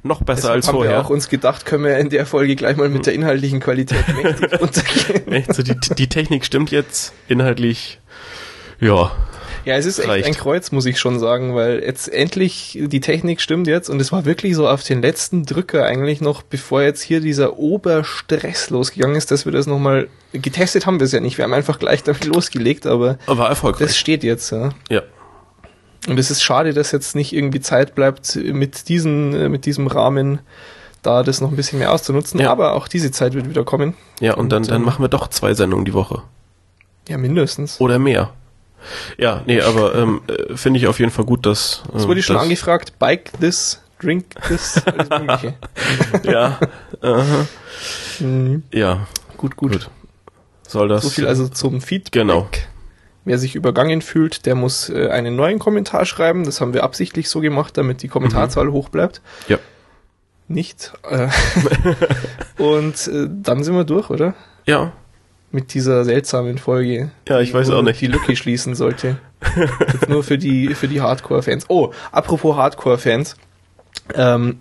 noch besser Deshalb als haben vorher. Wir auch uns gedacht, können wir in der Folge gleich mal mit der inhaltlichen Qualität mächtig runtergehen. Echt so, die, die Technik stimmt jetzt inhaltlich. Ja. Ja, es ist echt reicht. ein Kreuz, muss ich schon sagen, weil jetzt endlich die Technik stimmt jetzt und es war wirklich so auf den letzten Drücker eigentlich noch, bevor jetzt hier dieser Oberstress losgegangen ist, dass wir das nochmal getestet haben wir es ja nicht. Wir haben einfach gleich damit losgelegt, aber, aber erfolgreich. das steht jetzt, ja. Ja. Und es ist schade, dass jetzt nicht irgendwie Zeit bleibt, mit, diesen, äh, mit diesem Rahmen da das noch ein bisschen mehr auszunutzen. Ja. Aber auch diese Zeit wird wieder kommen. Ja, und, und dann, dann ähm, machen wir doch zwei Sendungen die Woche. Ja, mindestens. Oder mehr. Ja, nee, aber ähm, äh, finde ich auf jeden Fall gut, dass. Ähm, das wurde schon angefragt, bike this, drink this, alles mögliche. ja. Uh mhm. Ja. Gut, gut, gut. Soll das. So viel also zum Feedback. Genau. Wer sich übergangen fühlt, der muss äh, einen neuen Kommentar schreiben. Das haben wir absichtlich so gemacht, damit die Kommentarzahl mhm. hoch bleibt. Ja. Nicht. Äh, und äh, dann sind wir durch, oder? Ja. Mit dieser seltsamen Folge. Ja, ich weiß auch nicht. Die Lücke schließen sollte. nur für die, für die Hardcore-Fans. Oh, apropos Hardcore-Fans. Ähm,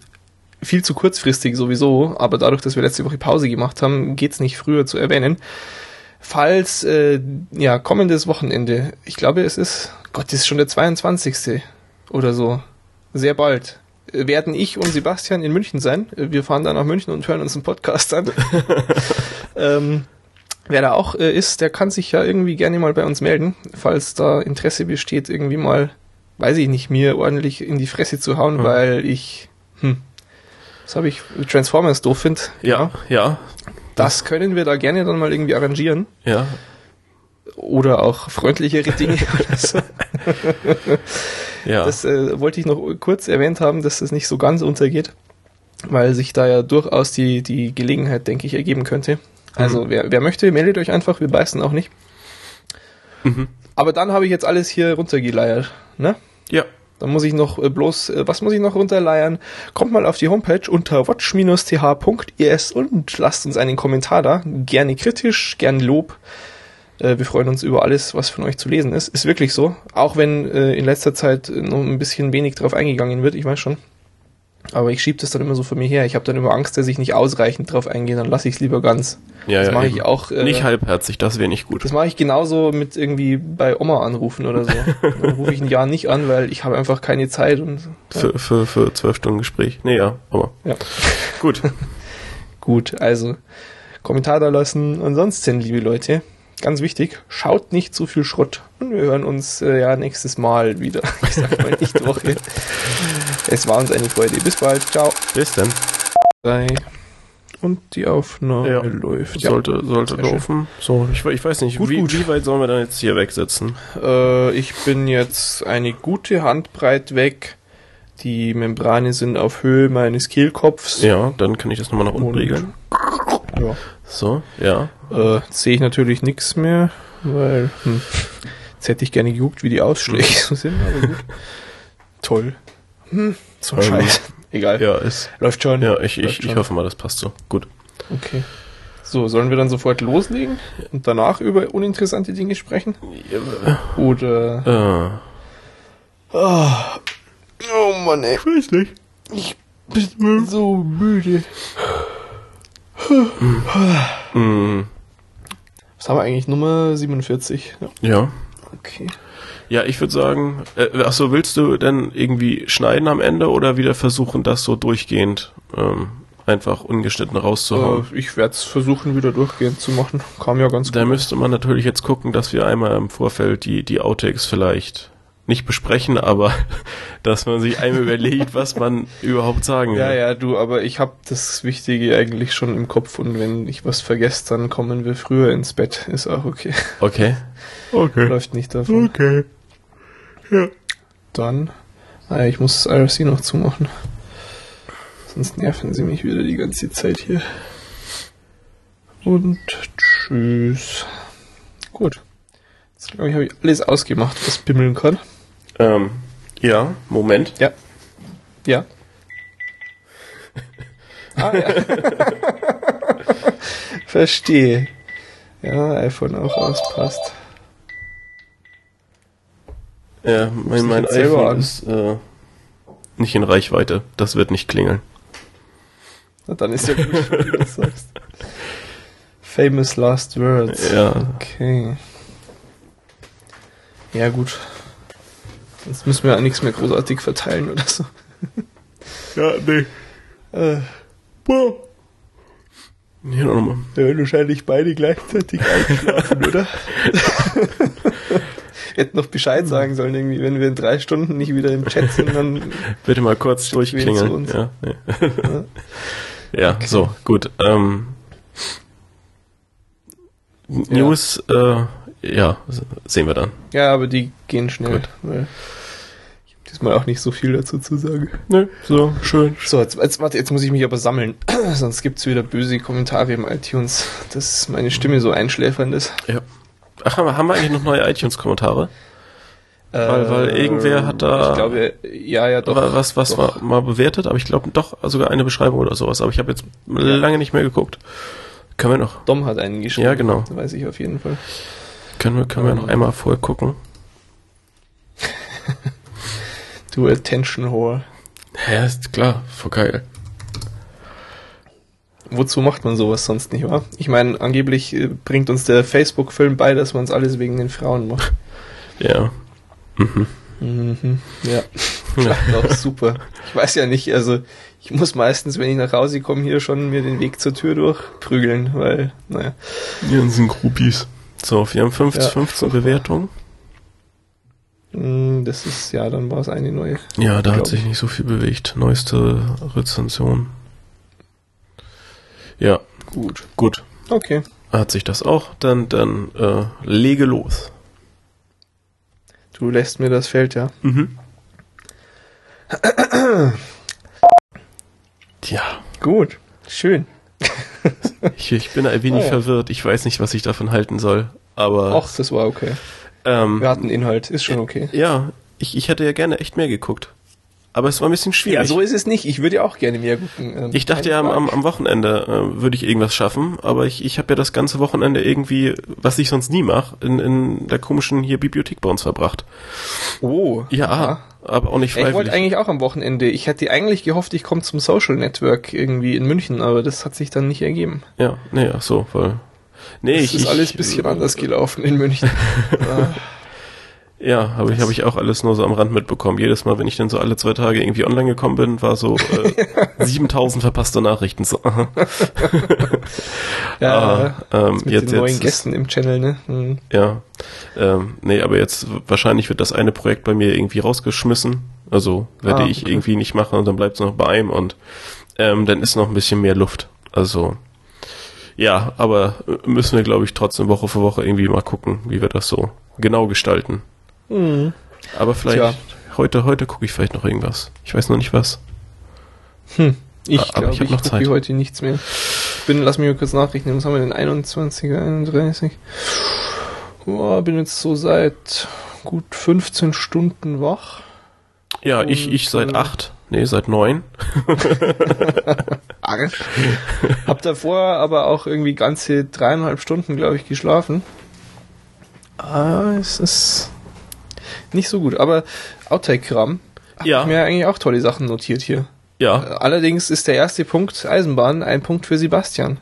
viel zu kurzfristig sowieso, aber dadurch, dass wir letzte Woche Pause gemacht haben, geht's nicht früher zu erwähnen falls äh, ja kommendes Wochenende, ich glaube es ist, Gott, das ist schon der 22. oder so, sehr bald, werden ich und Sebastian in München sein. Wir fahren dann nach München und hören uns einen Podcast an. ähm, wer da auch äh, ist, der kann sich ja irgendwie gerne mal bei uns melden, falls da Interesse besteht, irgendwie mal, weiß ich nicht, mir ordentlich in die Fresse zu hauen, mhm. weil ich, hm, was habe ich, Transformers doof finde. Ja, ja, das können wir da gerne dann mal irgendwie arrangieren. Ja. Oder auch freundlichere Dinge oder so. ja. Das äh, wollte ich noch kurz erwähnt haben, dass das nicht so ganz untergeht, weil sich da ja durchaus die, die Gelegenheit, denke ich, ergeben könnte. Also mhm. wer, wer möchte, meldet euch einfach, wir beißen auch nicht. Mhm. Aber dann habe ich jetzt alles hier runtergeleiert, ne? Ja. Dann muss ich noch äh, bloß, äh, was muss ich noch runterleiern? Kommt mal auf die Homepage unter watch-th.es und lasst uns einen Kommentar da. Gerne kritisch, gerne Lob. Äh, wir freuen uns über alles, was von euch zu lesen ist. Ist wirklich so. Auch wenn in letzter Zeit noch ein bisschen wenig drauf eingegangen wird, ich weiß schon. Aber ich schiebe das dann immer so vor mir her. Ich habe dann immer Angst, dass ich nicht ausreichend drauf eingehe, dann lasse ich es lieber ganz. Ja, das ja, mache ich auch. Äh, nicht halbherzig, das wäre nicht gut. Das mache ich genauso mit irgendwie bei Oma anrufen oder so. dann rufe ich ein Jahr nicht an, weil ich habe einfach keine Zeit und. Ja. Für, für, für zwölf Stunden Gespräch. Nee, ja, aber. Ja. gut. gut, also Kommentar da lassen. Ansonsten, liebe Leute, ganz wichtig, schaut nicht zu viel Schrott. Und wir hören uns äh, ja nächstes Mal wieder. Ich sag mal nicht Woche. Es war uns eine Freude. Bis bald. Ciao. Bis dann. Drei. Und die Aufnahme Ja. läuft. Sollte, sollte Sehr schön. laufen. So, ich, ich weiß nicht, Gut, wie, gut. wie weit sollen wir dann jetzt hier wegsetzen? Äh, ich bin jetzt eine gute Handbreit weg. Die Membrane sind auf Höhe meines Kehlkopfs. Ja, dann kann ich das nochmal nach unten Und- regeln. Ja. So, ja. Äh, jetzt sehe ich natürlich nichts mehr, weil hm, jetzt hätte ich gerne geguckt, wie die Ausschläge so sind, aber gut. Toll. Hm, so Ähm, Scheiß. Egal. Ja, ist. Läuft schon. Ja, ich, ich, ich hoffe mal, das passt so. Gut. Okay. So, sollen wir dann sofort loslegen und danach über uninteressante Dinge sprechen? Oder. Äh, Oh Mann, ey. ich weiß nicht. Ich bin so müde. Mm, Was haben wir eigentlich? Nummer 47. Ja. ja. Okay. Ja, ich würde sagen, äh, ach so, willst du denn irgendwie schneiden am Ende oder wieder versuchen, das so durchgehend ähm, einfach ungeschnitten rauszuhauen? Äh, ich werde es versuchen, wieder durchgehend zu machen. Kam ja ganz Da gut. müsste man natürlich jetzt gucken, dass wir einmal im Vorfeld die, die Outtakes vielleicht nicht besprechen, aber dass man sich einmal überlegt, was man überhaupt sagen will. Ja, ja, du, aber ich habe das Wichtige eigentlich schon im Kopf und wenn ich was vergesse, dann kommen wir früher ins Bett. Ist auch okay. Okay. Okay. Läuft nicht davon. Okay. Ja. Dann, ah, ja, ich muss das IRC noch zumachen. Sonst nerven sie mich wieder die ganze Zeit hier. Und tschüss. Gut. Jetzt glaube ich, habe ich alles ausgemacht, was bimmeln kann. Ähm, ja, Moment. Ja. Ja. Ah, ja. Verstehe. Ja, iPhone auch auspasst. Ja, mein, mein jetzt iPhone an? ist äh, nicht in Reichweite. Das wird nicht klingeln. Na, dann ist ja gut, wenn du das sagst. Famous Last Words. Ja. Okay. Ja, gut. Sonst müssen wir ja nichts mehr großartig verteilen oder so. Ja, nee. Äh, Hier nochmal. wir werden wahrscheinlich beide gleichzeitig einschlafen, oder? Hätten noch Bescheid sagen sollen, irgendwie, wenn wir in drei Stunden nicht wieder im Chat sind, dann Bitte mal kurz durchklingeln. uns? Ja, nee. ja so, gut. Ähm, News, äh, ja, sehen wir dann. Ja, aber die gehen schnell. Gut. Weil ich habe diesmal auch nicht so viel dazu zu sagen. Nö, so, schön. So, jetzt, jetzt, warte, jetzt muss ich mich aber sammeln. Sonst gibt's wieder böse Kommentare im iTunes, dass meine Stimme so einschläfernd ist. Ja. Ach, haben wir, eigentlich noch neue iTunes-Kommentare? Weil- weil irgendwer hat da- Ich glaube, ja, ja, doch. Wa- was was doch. war mal bewertet, aber ich glaube doch sogar eine Beschreibung oder sowas. Aber ich habe jetzt lange nicht mehr geguckt. Können wir noch? Dom hat einen geschrieben. Ja, genau. Das weiß ich auf jeden Fall. Können wir, können wir noch einmal vorher gucken? Du Attention Whore. Ja, ist klar, voll geil. Wozu macht man sowas sonst nicht, wahr? Ich meine, angeblich äh, bringt uns der Facebook-Film bei, dass man es alles wegen den Frauen macht. Ja. Mhm. Mhm. Ja. Klappt auch super. Ich weiß ja nicht, also ich muss meistens, wenn ich nach Hause komme, hier schon mir den Weg zur Tür durchprügeln, weil, naja. Die ganzen Groupies. So, wir haben 15, Ja, 15 furchtbar. Bewertungen. Mm, Das ist, ja, dann war es eine neue. Ja, da hat sich ich. nicht so viel bewegt. Neueste Rezension. Ja, Gut. gut. Okay. Hat sich das auch. Dann, dann äh, lege los. Du lässt mir das Feld, ja. Mhm. Tja, Gut. Schön. ich, ich bin ein wenig Ah, ja. verwirrt. Ich weiß nicht, was ich davon halten soll. Aber Ach, das war okay. ähm, Wir hatten Inhalt, ist schon okay. ja, ich, ich hätte ja gerne echt mehr geguckt. Aber es war ein bisschen schwierig. Ja, so ist es nicht. Ich würde ja auch gerne mehr gucken. Ähm, ich dachte ja am, am, Wochenende äh, würde ich irgendwas schaffen, aber ich, ich habe ja das ganze Wochenende irgendwie, was ich sonst nie mache, in, in der komischen hier Bibliothek bei uns verbracht. Oh. Ja, aha. aber auch nicht freiwillig. Ich wollte eigentlich auch am Wochenende. Ich hätte eigentlich gehofft, ich komme zum Social Network irgendwie in München, aber das hat sich dann nicht ergeben. Ja, nee, ach so, weil... Nee, das ich, ist alles ein bisschen anders gelaufen in München. Ja, habe ich, hab ich auch alles nur so am Rand mitbekommen. Jedes Mal, wenn ich dann so alle zwei Tage irgendwie online gekommen bin, war so äh, 7000 verpasste Nachrichten. So. ja, ah, ähm, mit jetzt, den neuen jetzt Gästen im Channel, ne? Mhm. Ja, ähm, nee, aber jetzt wahrscheinlich wird das eine Projekt bei mir irgendwie rausgeschmissen. Also werde ah, ich okay. irgendwie nicht machen und dann bleibt es noch bei einem und ähm, dann ist noch ein bisschen mehr Luft. Also ja, aber müssen wir, glaube ich, trotzdem Woche für Woche irgendwie mal gucken, wie wir das so genau gestalten. Mhm. Aber vielleicht Tja. heute, heute gucke ich vielleicht noch irgendwas. Ich weiß noch nicht was. Hm. Ich glaube, ich, ich noch Zeit. heute nichts mehr. Bin, lass mich mal kurz nachrechnen. Was haben wir denn? 21, 31? Oh, bin jetzt so seit gut 15 Stunden wach. Ja, Und, ich, ich seit äh, acht. Nee, seit neun. Arsch. Hab davor aber auch irgendwie ganze dreieinhalb Stunden, glaube ich, geschlafen. Ah, es ist nicht so gut. Aber Outtake-Kram. Ja. Ich mir eigentlich auch tolle Sachen notiert hier. Ja. Allerdings ist der erste Punkt Eisenbahn ein Punkt für Sebastian.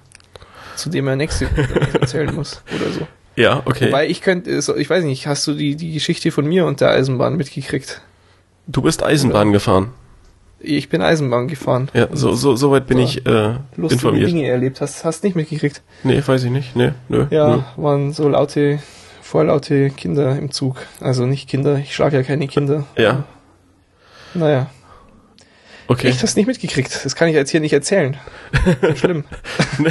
Zu dem er nächste erzählen muss oder so. Ja, okay. Wobei ich könnte, ich weiß nicht, hast du die, die Geschichte von mir und der Eisenbahn mitgekriegt? Du bist Eisenbahn oder? gefahren. Ich bin Eisenbahn gefahren. Ja, so, so, so weit bin so, ich äh, lustige informiert. Dinge erlebt. Hast, hast nicht mitgekriegt? Nee, weiß ich nicht. Nee, nö. Ja, nö. waren so laute vorlaute Kinder im Zug. Also nicht Kinder, ich schlage ja keine Kinder. Ja. Naja. Okay. Echt, hast nicht mitgekriegt. Das kann ich jetzt hier nicht erzählen. Schlimm.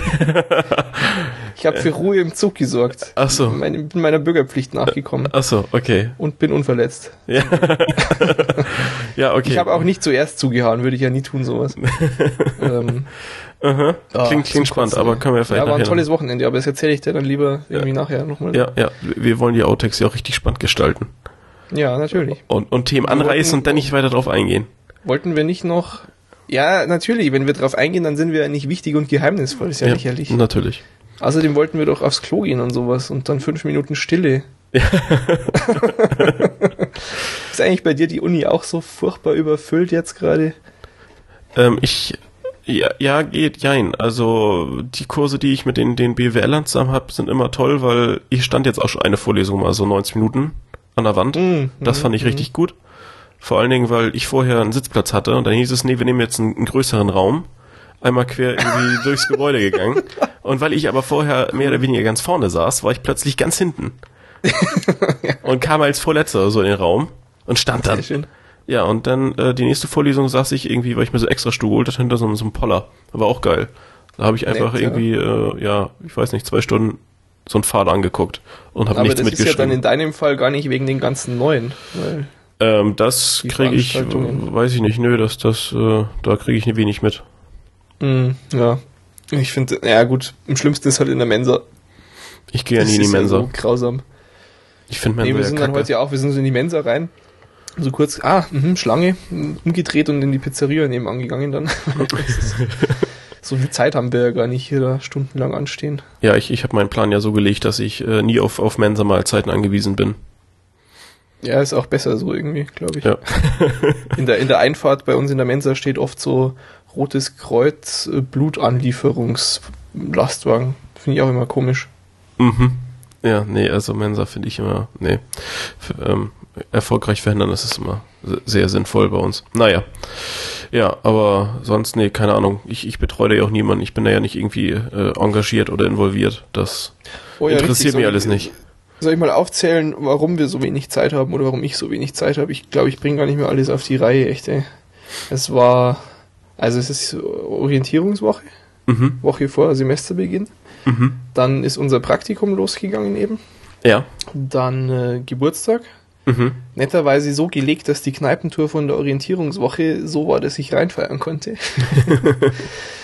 ich habe für Ruhe im Zug gesorgt. Ach so. Meine, bin meiner Bürgerpflicht nachgekommen. Ach so, okay. Und bin unverletzt. Ja, ja okay. Ich habe auch nicht zuerst zugehauen, würde ich ja nie tun, sowas. ähm, Aha. Klingt, oh, klingt spannend, aber können wir vielleicht Ja, war ein tolles Wochenende, aber das erzähle ich dir dann lieber irgendwie ja. nachher nochmal. Ja, ja, wir wollen die Outtakes ja auch richtig spannend gestalten. Ja, natürlich. Und, und Themen anreißen und dann nicht weiter drauf eingehen. Wollten wir nicht noch... Ja, natürlich, wenn wir drauf eingehen, dann sind wir nicht wichtig und geheimnisvoll, ist ja, ja lächerlich. natürlich. Außerdem wollten wir doch aufs Klo gehen und sowas und dann fünf Minuten Stille. Ja. ist eigentlich bei dir die Uni auch so furchtbar überfüllt jetzt gerade? Ähm, ich ja, ja, geht, jein. Also die Kurse, die ich mit den, den BWLern zusammen habe, sind immer toll, weil ich stand jetzt auch schon eine Vorlesung mal so 90 Minuten an der Wand. Mm, das fand ich mm. richtig gut. Vor allen Dingen, weil ich vorher einen Sitzplatz hatte und dann hieß es, nee, wir nehmen jetzt einen, einen größeren Raum. Einmal quer irgendwie durchs Gebäude gegangen. Und weil ich aber vorher mehr oder weniger ganz vorne saß, war ich plötzlich ganz hinten. und kam als Vorletzter so in den Raum und stand dann. Ja, und dann äh, die nächste Vorlesung saß ich irgendwie, weil ich mir so extra Stuhl geholt hatte, hinter so, so einem Poller. War auch geil. Da habe ich einfach Nett, irgendwie, ja. Äh, ja, ich weiß nicht, zwei Stunden so einen Pfad angeguckt und habe nichts mitgeschrieben. Aber das ist ja dann in deinem Fall gar nicht wegen den ganzen neuen. Weil ähm, das kriege ich, weiß ich nicht, nö, das, das, äh, da kriege ich wenig mit. Mm, ja, ich finde, ja gut, am schlimmsten ist halt in der Mensa. Ich gehe ja nie in die Mensa. Ja so grausam. Ich finde Mensa nee, wir sind ja dann heute ja auch, wir sind so in die Mensa rein so kurz, ah, mh, Schlange, umgedreht und in die Pizzeria nebenan gegangen dann. so viel Zeit haben wir ja gar nicht hier da stundenlang anstehen. Ja, ich, ich habe meinen Plan ja so gelegt, dass ich äh, nie auf, auf Mensa-Mahlzeiten angewiesen bin. Ja, ist auch besser so irgendwie, glaube ich. Ja. in, der, in der Einfahrt bei uns in der Mensa steht oft so Rotes Kreuz äh, Blutanlieferungslastwagen. Finde ich auch immer komisch. Mhm. Ja, nee, also Mensa finde ich immer, nee. Für, ähm, erfolgreich verhindern, das ist immer sehr sinnvoll bei uns. Naja. Ja, aber sonst, nee, keine Ahnung. Ich, ich betreue da ja auch niemanden. Ich bin da ja nicht irgendwie äh, engagiert oder involviert. Das oh ja, interessiert mich alles nicht. Soll ich mal aufzählen, warum wir so wenig Zeit haben oder warum ich so wenig Zeit habe? Ich glaube, ich bringe gar nicht mehr alles auf die Reihe, echt, ey. Es war, also es ist Orientierungswoche, mhm. Woche vor Semesterbeginn. Mhm. Dann ist unser Praktikum losgegangen eben. Ja. Dann äh, Geburtstag. Mhm. Netterweise so gelegt, dass die Kneipentour von der Orientierungswoche so war, dass ich reinfeiern konnte.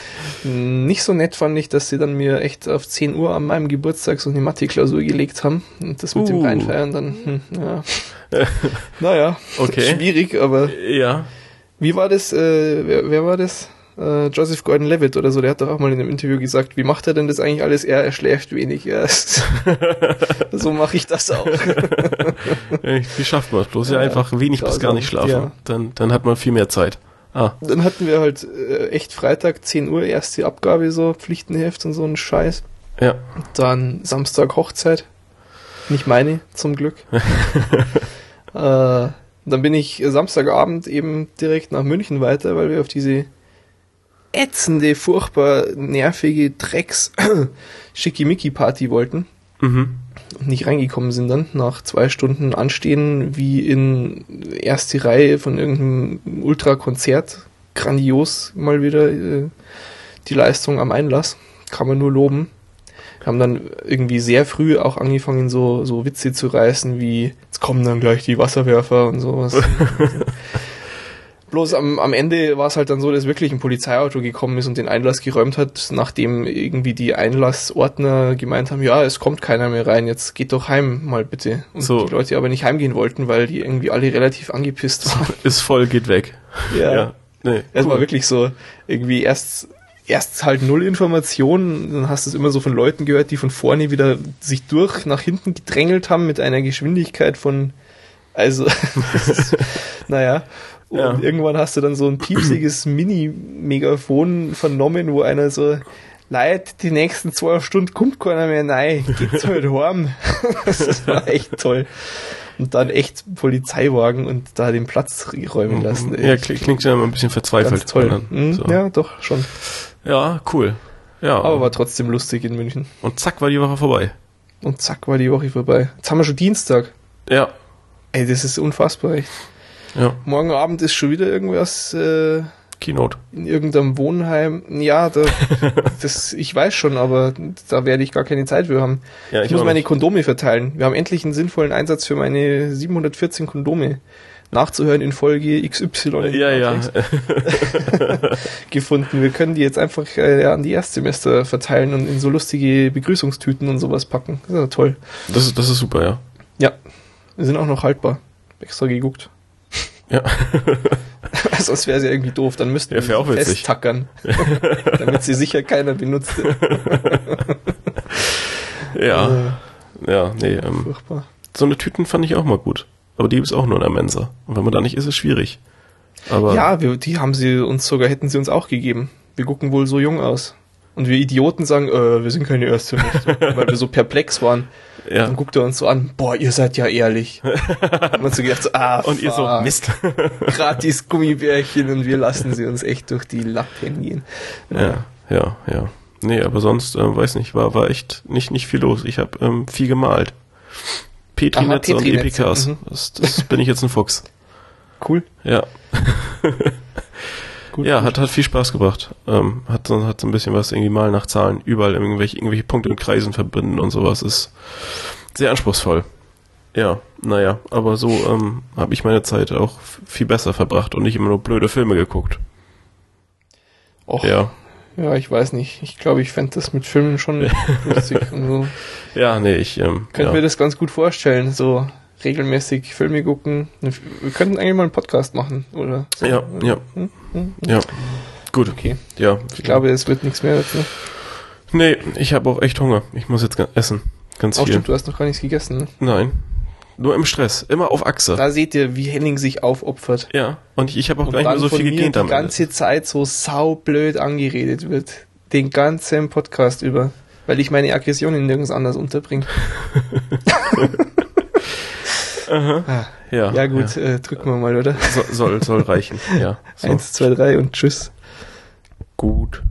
Nicht so nett fand ich, dass sie dann mir echt auf 10 Uhr an meinem Geburtstag so eine Mathe-Klausur gelegt haben. Und das mit uh. dem Reinfeiern dann, hm, ja. naja, okay. schwierig, aber ja. Wie war das, äh, wer, wer war das? Äh, Joseph Gordon-Levitt oder so, der hat doch auch mal in einem Interview gesagt, wie macht er denn das eigentlich alles? Er, er schläft wenig. Ja. so mache ich das auch. wie schafft man es? Bloß ja, einfach wenig bis gar nicht schlafen. Ja. Dann, dann hat man viel mehr Zeit. Ah. Dann hatten wir halt äh, echt Freitag 10 Uhr erste Abgabe, so Pflichtenheft und so ein Scheiß. Ja. Dann Samstag Hochzeit. Nicht meine, zum Glück. äh, dann bin ich Samstagabend eben direkt nach München weiter, weil wir auf diese ätzende, furchtbar nervige Drecks Schickimicki-Party wollten. Mhm. Nicht reingekommen sind dann nach zwei Stunden Anstehen wie in erste Reihe von irgendeinem Ultrakonzert. Grandios mal wieder äh, die Leistung am Einlass. Kann man nur loben haben dann irgendwie sehr früh auch angefangen, so, so Witze zu reißen, wie jetzt kommen dann gleich die Wasserwerfer und sowas. Bloß am, am Ende war es halt dann so, dass wirklich ein Polizeiauto gekommen ist und den Einlass geräumt hat, nachdem irgendwie die Einlassordner gemeint haben, ja, es kommt keiner mehr rein, jetzt geht doch heim mal bitte. Und so. die Leute aber nicht heimgehen wollten, weil die irgendwie alle relativ angepisst waren. Ist voll, geht weg. Ja. ja. Nee, es war wirklich so, irgendwie erst erst halt null Informationen, dann hast du es immer so von Leuten gehört, die von vorne wieder sich durch nach hinten gedrängelt haben mit einer Geschwindigkeit von, also, naja. Und ja. irgendwann hast du dann so ein piepsiges Mini-Megafon vernommen, wo einer so, Leid, die nächsten zwei Stunden kommt keiner mehr rein, geht's halt heim. das war echt toll. Und dann echt Polizeiwagen und da den Platz räumen lassen. Ja, klingt ja immer ein bisschen verzweifelt. Ganz toll. Mhm, so. Ja, doch, schon. Ja, cool. Ja. Aber war trotzdem lustig in München. Und zack war die Woche vorbei. Und zack war die Woche vorbei. Jetzt haben wir schon Dienstag. Ja. Ey, das ist unfassbar, echt. Ja. Morgen Abend ist schon wieder irgendwas. Äh, Keynote. In irgendeinem Wohnheim. Ja, da, das, ich weiß schon, aber da werde ich gar keine Zeit für haben. Ja, ich, ich muss meine Kondome verteilen. Wir haben endlich einen sinnvollen Einsatz für meine 714 Kondome nachzuhören in Folge XY ja, ja. gefunden. Wir können die jetzt einfach äh, an die Erstsemester verteilen und in so lustige Begrüßungstüten und sowas packen. Das ist ja toll. Das ist, das ist super, ja. Ja. Wir sind auch noch haltbar. Extra geguckt. Ja. Sonst wäre es ja irgendwie doof. Dann müssten ja, wir auch festtackern, damit sie sicher keiner benutzt. ja. Äh, ja, nee. Ähm, furchtbar. So eine Tüten fand ich auch mal gut. Aber die ist auch nur in der Mensa. Und wenn man da nicht ist, ist es schwierig. Aber ja, wir, die haben sie uns sogar, hätten sie uns auch gegeben. Wir gucken wohl so jung aus. Und wir Idioten sagen, äh, wir sind keine Erste, weil wir so perplex waren. Ja. Dann guckt er uns so an, boah, ihr seid ja ehrlich. und man so gedacht, so, ah, und ihr so, Mist. gratis Gummibärchen und wir lassen sie uns echt durch die Lappen gehen. Ja, ja, ja. Nee, aber sonst, äh, weiß nicht, war, war echt nicht, nicht viel los. Ich habe ähm, viel gemalt. Petri-Netze Petri und Epikas. Mhm. Das, das bin ich jetzt ein Fuchs. Cool. Ja. gut, ja, gut. Hat, hat viel Spaß gebracht. Ähm, hat, so, hat so ein bisschen was irgendwie mal nach Zahlen überall irgendwelche, irgendwelche Punkte in Kreisen verbinden und sowas ist sehr anspruchsvoll. Ja, naja, aber so ähm, habe ich meine Zeit auch viel besser verbracht und nicht immer nur blöde Filme geguckt. Och, ja. Ja, ich weiß nicht. Ich glaube, ich fände das mit Filmen schon lustig und so. Ja, nee, ich ähm, könnte ja. mir das ganz gut vorstellen, so regelmäßig Filme gucken. Wir könnten eigentlich mal einen Podcast machen, oder? So. Ja, ja. Hm? Hm? Ja. Gut. Okay. Ja. Ich glaube, es wird nichts mehr dazu. Nee, ich habe auch echt Hunger. Ich muss jetzt essen. Ganz oh, viel. Stimmt, du hast noch gar nichts gegessen, ne? Nein. Nur im Stress, immer auf Achse. Da seht ihr, wie Henning sich aufopfert. Ja, und ich, ich habe auch und gleich mal so viel am die ganze Zeit so saublöd angeredet wird. Den ganzen Podcast über. Weil ich meine Aggressionen nirgends anders unterbringe. Ah, ja, ja gut, ja. Äh, drücken wir mal, oder? So, soll, soll reichen, ja. So. Eins, zwei, drei und tschüss. Gut.